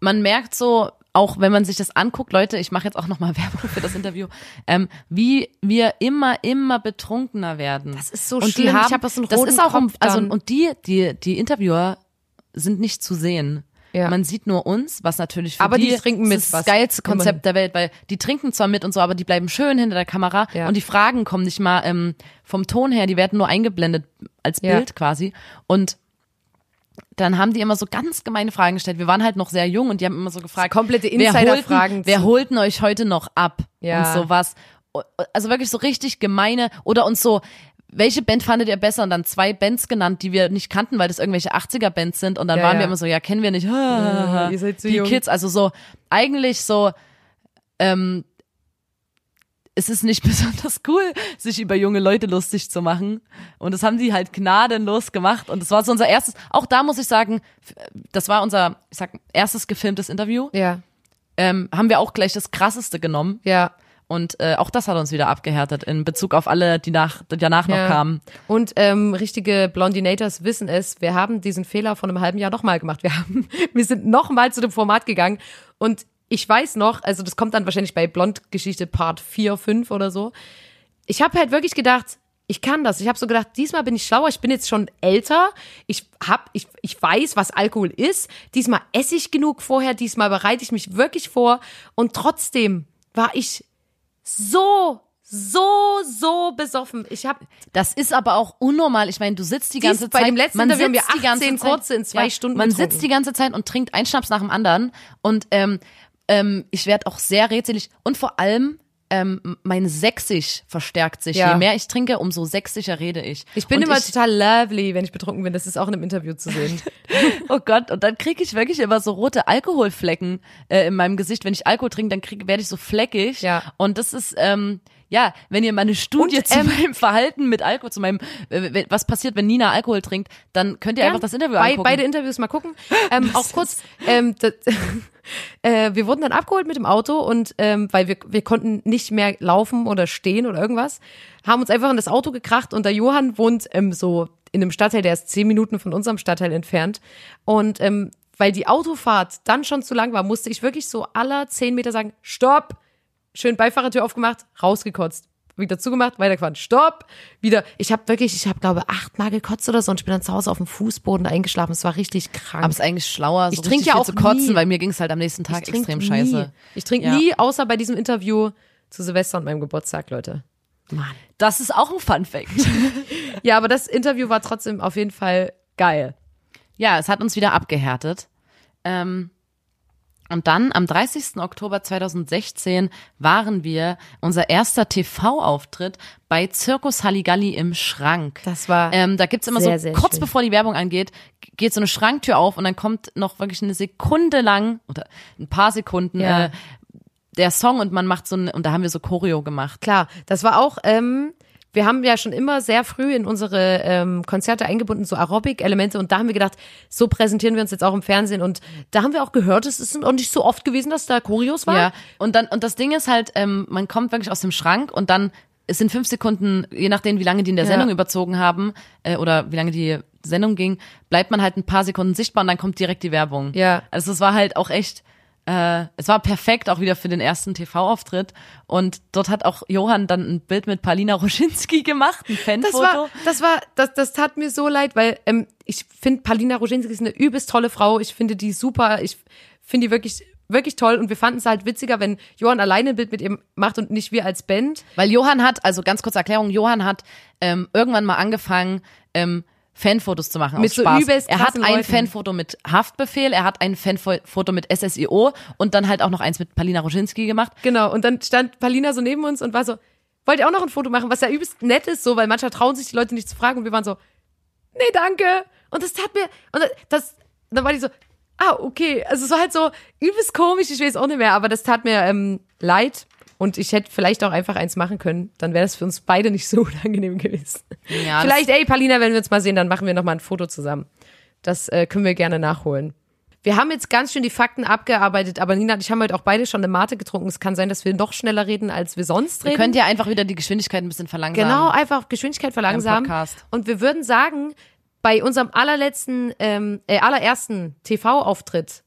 man merkt so, auch wenn man sich das anguckt, Leute, ich mache jetzt auch nochmal Werbung für das Interview, ähm, wie wir immer, immer betrunkener werden. Das ist so und schlimm. Die haben, Ich hab das das ist auch, um, also und die, die, die Interviewer sind nicht zu sehen. Ja. Man sieht nur uns, was natürlich für Aber die die, trinken mit das, das geilste Konzept Immerhin. der Welt, weil die trinken zwar mit und so, aber die bleiben schön hinter der Kamera Ja. und die Fragen kommen nicht mal ähm, vom Ton her, die werden nur eingeblendet als Ja. Bild quasi und dann haben die immer so ganz gemeine Fragen gestellt. Wir waren halt noch sehr jung und die haben immer so gefragt, komplette wer Insider-Fragen Wer zu- holten euch heute noch ab? Ja. Und sowas. Also wirklich so richtig gemeine oder uns so, welche Band fandet ihr besser? Und dann zwei Bands genannt, die wir nicht kannten, weil das irgendwelche 80er-Bands sind. Und dann Ja, waren ja. wir immer so, ja, kennen wir nicht. Ja, ihr seid zu die jung. Kids, also so, eigentlich so, ähm, es ist nicht besonders cool, sich über junge Leute lustig zu machen. Und das haben die halt gnadenlos gemacht. Und das war so unser erstes, auch da muss ich sagen, das war unser, ich sag, erstes gefilmtes Interview. Ja, Ähm, haben wir auch gleich das krasseste genommen. ja. Und äh, auch das hat uns wieder abgehärtet in Bezug auf alle, die, nach, die danach noch Ja. kamen. Und ähm, richtige Blondinators wissen es, wir haben diesen Fehler von einem halben Jahr nochmal gemacht. Wir haben, wir sind nochmal zu dem Format gegangen und ich weiß noch, also das kommt dann wahrscheinlich bei Blond-Geschichte Part 4, 5 oder so. Ich habe halt wirklich gedacht, ich kann das. Ich habe so gedacht, diesmal bin ich schlauer, ich bin jetzt schon älter. Ich hab, ich, ich weiß, was Alkohol ist. Diesmal esse ich genug vorher, diesmal bereite ich mich wirklich vor. Und trotzdem war ich so, so, so besoffen. Ich habe Das ist aber auch unnormal. Ich meine, du sitzt die ganze Siehst, bei Zeit. dem letzten man Interview haben sitzt wir die ganze 18 Zeit, kurze in zwei Stunden Man getrunken. sitzt die ganze Zeit und trinkt einen Schnaps nach dem anderen. Und ähm, ähm, ich werde auch sehr rätselig. Und vor allem, ähm, mein Sächsisch verstärkt sich. Ja. Je mehr ich trinke, umso sächsischer rede ich. Ich bin und immer ich, total lovely, wenn ich betrunken bin. Das ist auch in einem Interview zu sehen. Oh Gott, und dann kriege ich wirklich immer so rote Alkoholflecken äh, in meinem Gesicht. Wenn ich Alkohol trinke, dann krieg, werde ich so fleckig. Ja. Und das ist, ähm, ja, wenn ihr meine Studie Und, zu ähm, meinem Verhalten mit Alkohol, zu meinem, äh, was passiert, wenn Nina Alkohol trinkt, dann könnt ihr einfach das Interview Bei, angucken. beide Interviews mal gucken. Ähm, auch kurz, ähm, das, äh, wir wurden dann abgeholt mit dem Auto und ähm, weil wir, wir konnten nicht mehr laufen oder stehen oder irgendwas, haben uns einfach in das Auto gekracht und der Johann wohnt ähm, so in einem Stadtteil, der ist zehn Minuten von unserem Stadtteil entfernt. Und ähm, weil die Autofahrt dann schon zu lang war, musste ich wirklich so aller zehn Meter sagen, stopp, schön Beifahrertür aufgemacht, rausgekotzt. Wieder zugemacht, weitergefahren. Stopp! Wieder. Ich habe wirklich, ich habe glaube achtmal gekotzt oder so und ich bin dann zu Hause auf dem Fußboden eingeschlafen. Es war richtig krank. aber es ist eigentlich schlauer, so Ich trinke ja auch zu kotzen, nie. weil mir ging es halt am nächsten Tag extrem nie. scheiße. Ich trinke Ja. nie, außer bei diesem Interview zu Silvester und meinem Geburtstag, Leute. Das ist auch ein Fun Fact. Ja, aber das Interview war trotzdem auf jeden Fall geil. Ja, es hat uns wieder abgehärtet. Ähm, und dann am 30. Oktober 2016 waren wir unser erster TV-Auftritt bei Zirkus Halligalli im Schrank. Das war ähm, da gibt's immer sehr, so kurz schön. bevor die Werbung angeht, geht so eine Schranktür auf und dann kommt noch wirklich eine Sekunde lang oder ein paar Sekunden Ja. äh, der Song und man macht so ein, und da haben wir so Choreo gemacht. Klar, das war auch, ähm, wir haben ja schon immer sehr früh in unsere ähm, Konzerte eingebunden, so Aerobic-Elemente und da haben wir gedacht, so präsentieren wir uns jetzt auch im Fernsehen und da haben wir auch gehört, es ist auch nicht so oft gewesen, dass da Choreos waren. Ja, und dann, und das Ding ist halt, ähm, man kommt wirklich aus dem Schrank und dann, es sind fünf Sekunden, je nachdem, wie lange die in der Ja. Sendung überzogen haben, äh, oder wie lange die Sendung ging, bleibt man halt ein paar Sekunden sichtbar und dann kommt direkt die Werbung. Ja. Also es war halt auch echt, äh, es war perfekt auch wieder für den ersten TV-Auftritt. Und dort hat auch Johann dann ein Bild mit Paulina Roschinski gemacht, ein Das Fanfoto. war, das war, das, das tat mir so leid, weil ähm, ich finde, Palina Roginski ist eine übelst tolle Frau. Ich finde die super. Ich finde die wirklich, wirklich toll. Und wir fanden es halt witziger, wenn Johann alleine ein Bild mit ihm macht und nicht wir als Band. Weil Johann hat, also ganz kurze Erklärung, Johann hat ähm, irgendwann mal angefangen, ähm, Fanfotos zu machen Mit so Spaß. übelst er hat ein Leuten. Fanfoto mit Haftbefehl, er hat ein Fanfoto mit SSIO und dann halt auch noch eins mit Palina Roginski gemacht. Genau. Und dann stand Palina so neben uns und war so, wollt ihr auch noch ein Foto machen? Was ja übelst nett ist, so, weil manchmal trauen sich die Leute nicht zu fragen und wir waren so, nee, danke. Und das tat mir, und das, dann war die so, ah, okay. Also es war halt so übelst komisch, ich weiß auch nicht mehr, aber das tat mir ähm, leid. Und ich hätte vielleicht auch einfach eins machen können. Dann wäre das für uns beide nicht so unangenehm gewesen. Ja, vielleicht, ey, Palina, wenn wir uns mal sehen, dann machen wir noch mal ein Foto zusammen. Das äh, können wir gerne nachholen. Wir haben jetzt ganz schön die Fakten abgearbeitet, aber Nina und ich haben heute auch beide schon eine Mate getrunken. Es kann sein, dass wir noch schneller reden, als wir sonst Ihr reden. könnt ja einfach wieder die Geschwindigkeit ein bisschen verlangsamen. Genau, einfach Geschwindigkeit verlangsamen. Und wir würden sagen, bei unserem allerletzten, ähm, äh, allerersten TV-Auftritt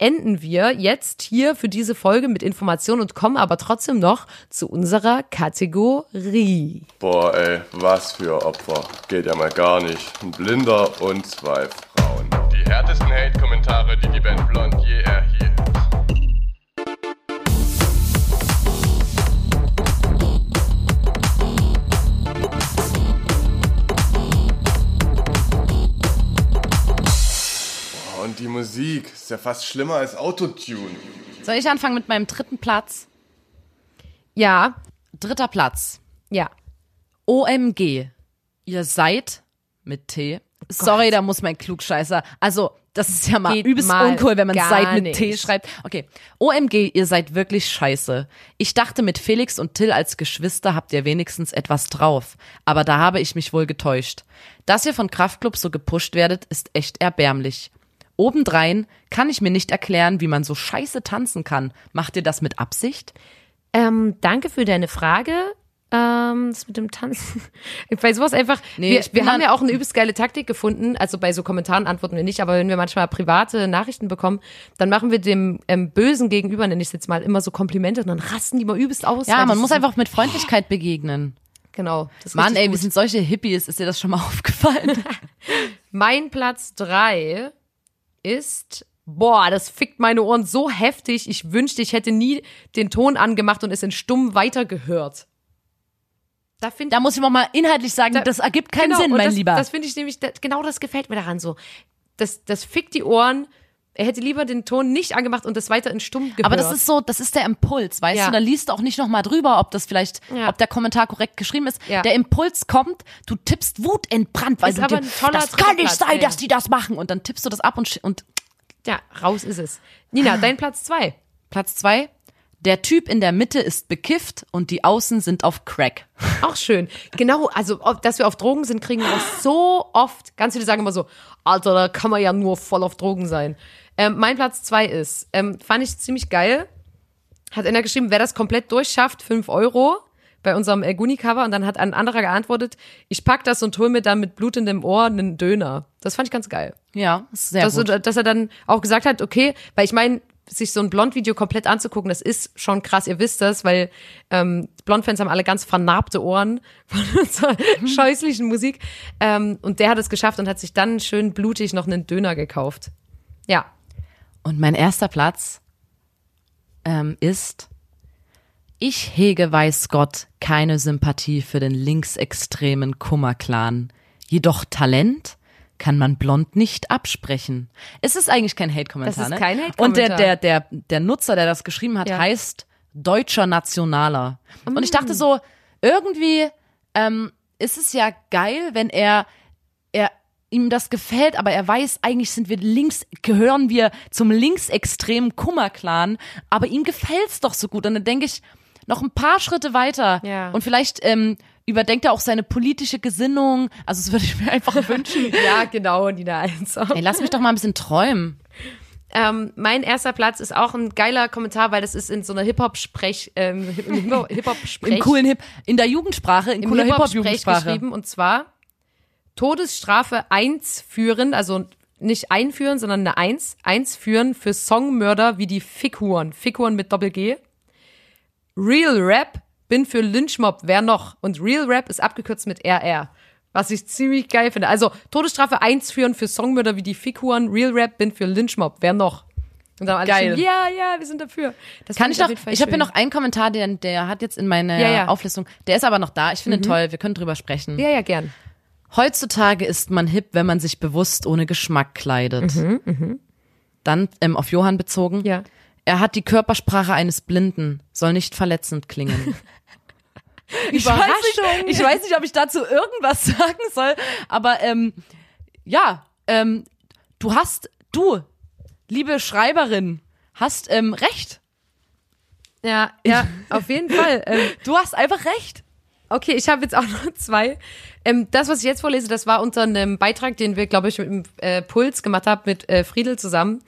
enden wir jetzt hier für diese Folge mit Informationen und kommen aber trotzdem noch zu unserer Kategorie. Boah, ey, was für Opfer. Geht ja mal gar nicht. Ein Blinder und zwei Frauen. Die härtesten Hate-Kommentare, die die Band Blond je erhielt. Die Musik ist ja fast schlimmer als Autotune. Soll ich anfangen mit meinem dritten Platz? Ja, Dritter Platz. ja. OMG. Ihr seid mit T. Sorry, da muss mein Klugscheißer. Also, das ist ja mal Geht übelst mal uncool, wenn man seid mit T nicht. schreibt. Okay. OMG, ihr seid wirklich scheiße. Ich dachte, mit Felix und Till als Geschwister habt ihr wenigstens etwas drauf. Aber da habe ich mich wohl getäuscht. Dass ihr von Kraftklub so gepusht werdet, ist echt erbärmlich. Obendrein kann ich mir nicht erklären, wie man so scheiße tanzen kann. Macht ihr das mit Absicht? Ähm, danke für deine Frage. Ähm, das mit dem Tanzen. Bei sowas einfach. Nee, wir wir haben ja auch eine übelst geile Taktik gefunden. Also bei so Kommentaren antworten wir nicht, aber wenn wir manchmal private Nachrichten bekommen, dann machen wir dem ähm, Bösen gegenüber, nenne ich es jetzt mal, immer so Komplimente und dann rasten die mal übelst aus. Ja, man muss einfach mit Freundlichkeit begegnen. Genau. Mann, ey, gut. wir sind solche Hippies. Ist dir das schon mal aufgefallen? Mein Platz drei ist, boah, das fickt meine Ohren so heftig. Ich wünschte, ich hätte nie den Ton angemacht und es in stumm weitergehört. Da finde Da muss ich mal inhaltlich sagen, Da- das ergibt keinen genau, Sinn, mein das, Lieber. Das finde ich nämlich, da- genau das gefällt mir daran so. Das, das fickt die Ohren. Er hätte lieber den Ton nicht angemacht und das weiter in stumm gehört. aber das ist so, das ist der Impuls, weißt Ja. du? Da liest du auch nicht nochmal drüber, ob das vielleicht, Ja. ob der Kommentar korrekt geschrieben ist. Ja. Der Impuls kommt, du tippst wutentbrannt, weil Ist du dir, das kann nicht sein, ey. dass die das machen. Und dann tippst du das ab und, und ja, raus ist es. Nina, dein Platz zwei. Platz zwei. Der Typ in der Mitte ist bekifft und die Außen sind auf Crack. Auch schön. Genau, also, dass wir auf Drogen sind, kriegen wir auch so oft. Ganz viele sagen immer so, Alter, da kann man ja nur voll auf Drogen sein. Ähm, mein Platz zwei ist, ähm, fand ich ziemlich geil. Hat einer geschrieben, wer das komplett durchschafft, 5 Euro bei unserem äh, Guni-Cover. Und dann hat ein anderer geantwortet, ich pack das und hol mir dann mit blutendem Ohr einen Döner. Das fand ich ganz geil. Ja, sehr dass, gut. dass er dann auch gesagt hat, okay, weil ich meine, sich so ein Blond-Video komplett anzugucken, das ist schon krass, ihr wisst das, weil ähm, Blond-Fans haben alle ganz vernarbte Ohren von unserer scheußlichen Musik. Ähm, und der hat es geschafft und hat sich dann schön blutig noch einen Döner gekauft. Ja. Und mein erster Platz ähm, ist, ich hege, weiß Gott, keine Sympathie für den linksextremen Kummerclan. Jedoch Talent kann man blond nicht absprechen. Es ist eigentlich kein Hate-Kommentar, Das ist ne? kein Und der, Hate-Kommentar. der, der, der Nutzer, der das geschrieben hat, Ja. heißt Deutscher Nationaler. Und ich dachte so, irgendwie ähm, ist es ja geil, wenn er, er ihm das gefällt, aber er weiß, eigentlich sind wir links, gehören wir zum linksextremen Kummerclan, aber ihm gefällt's doch so gut. Und dann denke ich, noch ein paar Schritte weiter Ja. und vielleicht ähm, überdenkt er auch seine politische Gesinnung. Also das würde ich mir einfach wünschen. Ja, genau, Nina eins. Ey, lass mich doch mal ein bisschen träumen. Ähm, mein erster Platz ist auch ein geiler Kommentar, weil das ist in so einer Hip-Hop-Sprech, ähm, Hip-Hop-Sprech. Im coolen Hip, in der Jugendsprache, in cooler Hip-Hop-Sprech Hip-Hop-Jugendsprache. geschrieben und zwar Todesstrafe 1 führen, also nicht einführen, sondern eine 1, 1 führen für Songmörder wie die Fickhuren, Fickhuren mit Doppel-G. Real Rap, bin für Lynchmob, wer noch? Und Real Rap ist abgekürzt mit RR. Was ich ziemlich geil finde. Also Todesstrafe 1 führen für Songmörder wie die Fickhuren, Real Rap, bin für Lynchmob, wer noch? Und dann alle Geil. ja, ja, wir sind dafür. Das Kann ich noch, ich habe hier noch einen Kommentar, der, der hat jetzt in meine Ja, ja. Auflistung, der ist aber noch da. Ich finde ihn toll, wir können drüber sprechen. Ja, ja, gern. Heutzutage ist man hip, wenn man sich bewusst ohne Geschmack kleidet. Dann ähm, auf Johann bezogen. Ja. Er hat die Körpersprache eines Blinden, soll nicht verletzend klingen. ich, weiß nicht, ich weiß nicht, ob ich dazu irgendwas sagen soll, aber ähm, ja, ähm, du hast, du, liebe Schreiberin, hast ähm, recht. Ja, ja, auf jeden Fall. Ähm, Du hast einfach recht. Okay, ich habe jetzt auch noch zwei. Ähm, das, was ich jetzt vorlese, das war unter einem Beitrag, den wir, glaube ich, mit dem äh, Puls gemacht haben, mit äh, Friedel zusammen.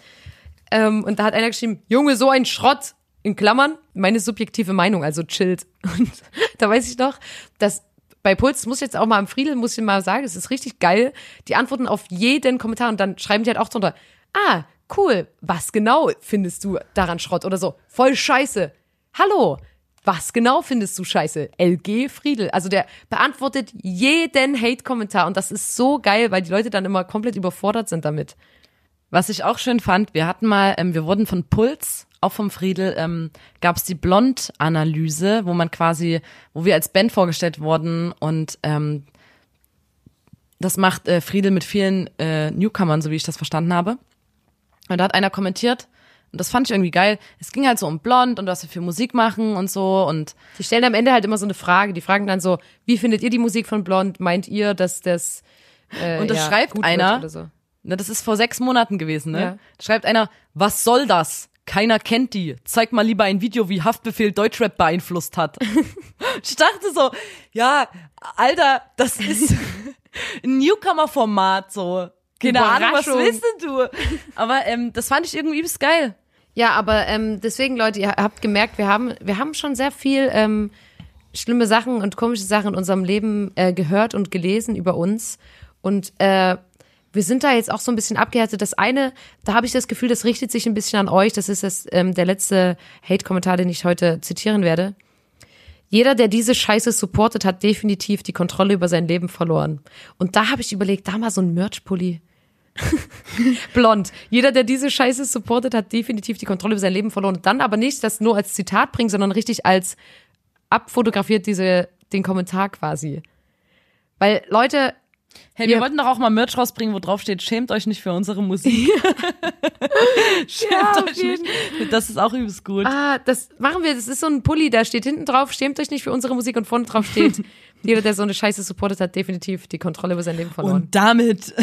Ähm, und da hat einer geschrieben, Junge, so ein Schrott. In Klammern, meine subjektive Meinung, also chillt. Und da weiß ich noch, dass bei Puls, muss ich jetzt auch mal am Friedel, muss ich mal sagen, es ist richtig geil. Die antworten auf jeden Kommentar und dann schreiben die halt auch drunter, ah, cool, was genau findest du daran Schrott? Oder so, voll scheiße. Hallo, was genau findest du scheiße? LG Friedel. Also der beantwortet jeden Hate-Kommentar und das ist so geil, weil die Leute dann immer komplett überfordert sind damit. Was ich auch schön fand, wir hatten mal, ähm, wir wurden von Puls, auch vom Friedel, ähm, gab es die Blond-Analyse, wo man quasi, wo wir als Band vorgestellt wurden und ähm, das macht äh, Friedel mit vielen äh, Newcomern, so wie ich das verstanden habe. Und da hat einer kommentiert, und das fand ich irgendwie geil. Es ging halt so um Blond und was wir für Musik machen und so und Die stellen am Ende halt immer so eine Frage. Die fragen dann so, wie findet ihr die Musik von Blond? Meint ihr, dass das äh, Und das ja, schreibt einer. So? Na, das ist vor sechs Monaten gewesen, ne? Ja. Schreibt einer, was soll das? Keiner kennt die. Zeig mal lieber ein Video, wie Haftbefehl Deutschrap beeinflusst hat. ich dachte so, ja, Alter, das ist ein Newcomer-Format, so. Keine Ahnung, was willst denn du? Aber ähm, das fand ich irgendwie übelst geil. Ja, aber ähm, deswegen, Leute, ihr habt gemerkt, wir haben, wir haben schon sehr viel ähm, schlimme Sachen und komische Sachen in unserem Leben äh, gehört und gelesen über uns. Und äh, wir sind da jetzt auch so ein bisschen abgehärtet. Das eine, da habe ich das Gefühl, das richtet sich ein bisschen an euch. Das ist das, ähm, der letzte Hate-Kommentar, den ich heute zitieren werde. Jeder, der diese Scheiße supportet, hat definitiv die Kontrolle über sein Leben verloren. Und da habe ich überlegt, da mal so ein Merch-Pulli. Blond. Jeder, der diese Scheiße supportet, hat definitiv die Kontrolle über sein Leben verloren. Und dann aber nicht das nur als Zitat bringen, sondern richtig als abfotografiert diese, den Kommentar quasi. Weil Leute, Hey, wir Ja. wollten doch auch mal Merch rausbringen, wo drauf steht, schämt euch nicht für unsere Musik. schämt Ja, euch nicht. Das ist auch übelst gut. ah, das machen wir, das ist so ein Pulli, da steht hinten drauf, schämt euch nicht für unsere Musik und vorne drauf steht, jeder, der so eine Scheiße supportet, hat definitiv die Kontrolle über sein Leben verloren. Und damit.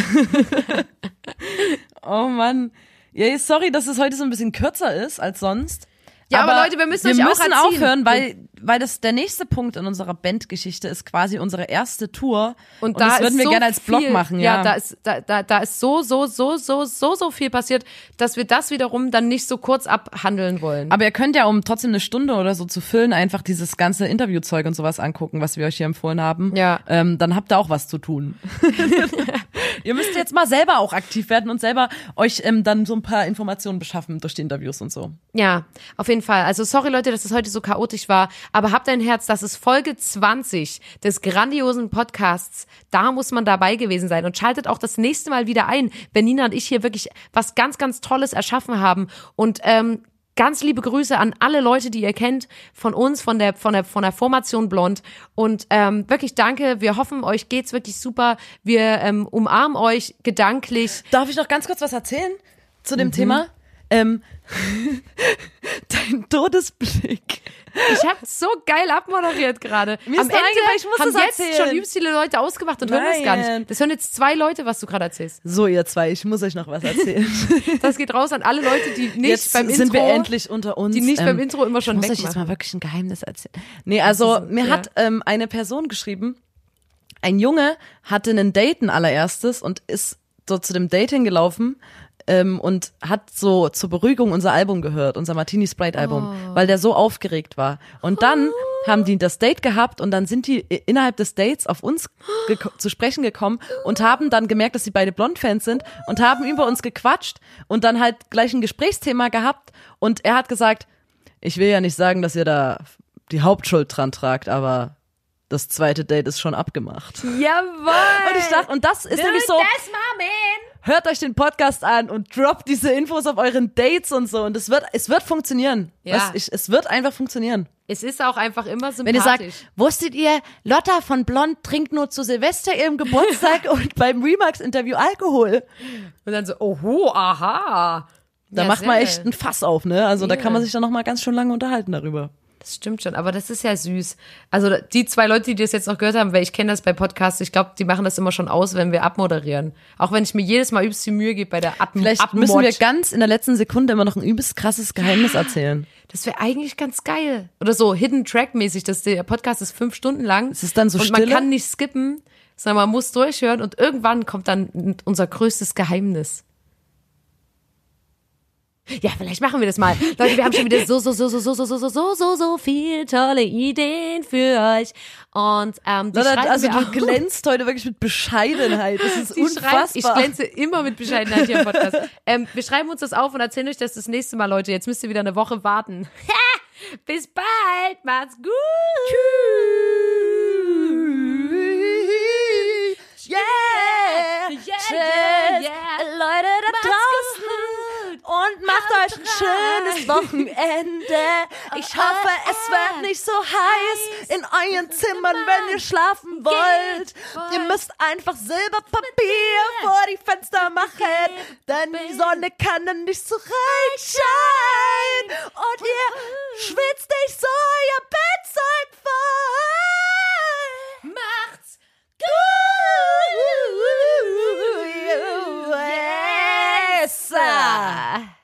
oh Mann. Ja, sorry, dass es heute so ein bisschen kürzer ist als sonst. Ja, aber Leute, wir müssen euch wir auch müssen erziehen. aufhören, weil, weil das der nächste Punkt in unserer Bandgeschichte ist quasi unsere erste Tour. Und, da das würden wir so gerne als Blog viel, machen, ja. da ist, da, da, da ist so, so, so, so, so, so viel passiert, dass wir das wiederum dann nicht so kurz abhandeln wollen. aber ihr könnt ja, um trotzdem eine Stunde oder so zu füllen, einfach dieses ganze Interviewzeug und sowas angucken, was wir euch hier empfohlen haben. Ja. Ähm, dann habt ihr auch was zu tun. ihr müsst jetzt mal selber auch aktiv werden und selber euch ähm, dann so ein paar Informationen beschaffen durch die Interviews und so. Ja, auf jeden Fall. Also sorry Leute, dass es heute so chaotisch war, aber habt ein Herz, das ist Folge 20 des grandiosen Podcasts. Da muss man dabei gewesen sein und schaltet auch das nächste Mal wieder ein, wenn Nina und ich hier wirklich was ganz, ganz Tolles erschaffen haben und ähm, Ganz liebe Grüße an alle Leute, die ihr kennt, von uns, von der, von der, von der Formation Blond. Und ähm, wirklich danke. Wir hoffen, euch geht's wirklich super. Wir ähm, umarmen euch gedanklich. Darf ich noch ganz kurz was erzählen zu Mhm. dem Thema? Ähm, dein Todesblick. Ich habe so geil abmoderiert gerade. Am Ende ich muss haben jetzt erzählen. schon übelst viele Leute ausgemacht und hören das gar Nein. nicht. Das hören jetzt zwei Leute, was du gerade erzählst. So, ihr zwei, ich muss euch noch was erzählen. Das geht raus an alle Leute, die nicht jetzt beim sind Intro, wir endlich unter uns. die nicht Ähm, beim Intro immer schon ich muss euch jetzt wegmachen. mal wirklich ein Geheimnis erzählen. Nee, also ist- mir ja. hat ähm, eine Person geschrieben, ein Junge hatte einen Date ein allererstes und ist so zu dem Date hingelaufen ähm, und hat so zur Beruhigung unser Album gehört, unser Martini Sprite Album, Oh. weil der so aufgeregt war. Und dann haben die das Date gehabt und dann sind die innerhalb des Dates auf uns zu sprechen gekommen und haben dann gemerkt, dass sie beide Blond-Fans sind und haben über uns gequatscht und dann halt gleich ein Gesprächsthema gehabt und er hat gesagt, ich will ja nicht sagen, dass ihr da die Hauptschuld dran tragt, aber das zweite Date ist schon abgemacht. Jawohl! Und ich dachte, und das ist nämlich so, hört euch den Podcast an und droppt diese Infos auf euren Dates und so und es wird, es wird funktionieren. Ja. Weißt, ich, es wird einfach funktionieren. Es ist auch einfach immer sympathisch. Wenn ihr sagt, wusstet ihr, Lotta von Blond trinkt nur zu Silvester ihrem Geburtstag und beim Remax-Interview Alkohol. und dann so, oho, aha. Da Ja, macht man echt ein Fass auf, ne? Also da Ja. kann man sich dann noch mal ganz schön lange unterhalten darüber. Das stimmt schon, aber das ist ja süß. Also die zwei Leute, die das jetzt noch gehört haben, weil ich kenne das bei Podcasts, ich glaube, die machen das immer schon aus, wenn wir abmoderieren. Auch wenn ich mir jedes Mal übelst die Mühe gebe bei der Atm Vielleicht Abmod. müssen wir ganz in der letzten Sekunde immer noch ein übelst krasses Geheimnis erzählen. Das wäre eigentlich ganz geil. Oder so Hidden Track mäßig, dass der Podcast ist fünf Stunden lang. Es ist dann so Und man Stille? kann nicht skippen, sondern man muss durchhören und irgendwann kommt dann unser größtes Geheimnis. Ja, vielleicht machen wir das mal. Leute, wir haben schon wieder so, so, so, so, so, so, so, so, so, so, so viel tolle Ideen für euch. Und ähm, die schreiben also du glänzt heute wirklich mit Bescheidenheit. Das ist Die unfassbar. ich glänze immer mit Bescheidenheit hier im Podcast. ähm, wir schreiben uns das auf und erzählen euch das das nächste Mal, Leute. Jetzt müsst ihr wieder eine Woche warten. Bis bald. Macht's gut. Yeah, Yeah, Tschüss, yeah, yeah. Leute da Macht's draußen. gut und macht Haut euch ein rein. schönes Wochenende. Ich hoffe, es wird nicht so heiß in euren Zimmern, wenn ihr schlafen wollt. Ihr müsst einfach Silberpapier vor die Fenster machen, denn die Sonne kann dann nicht so rein scheinen. Und ihr schwitzt nicht so euer Bettzeug voll. Macht's gut! 啊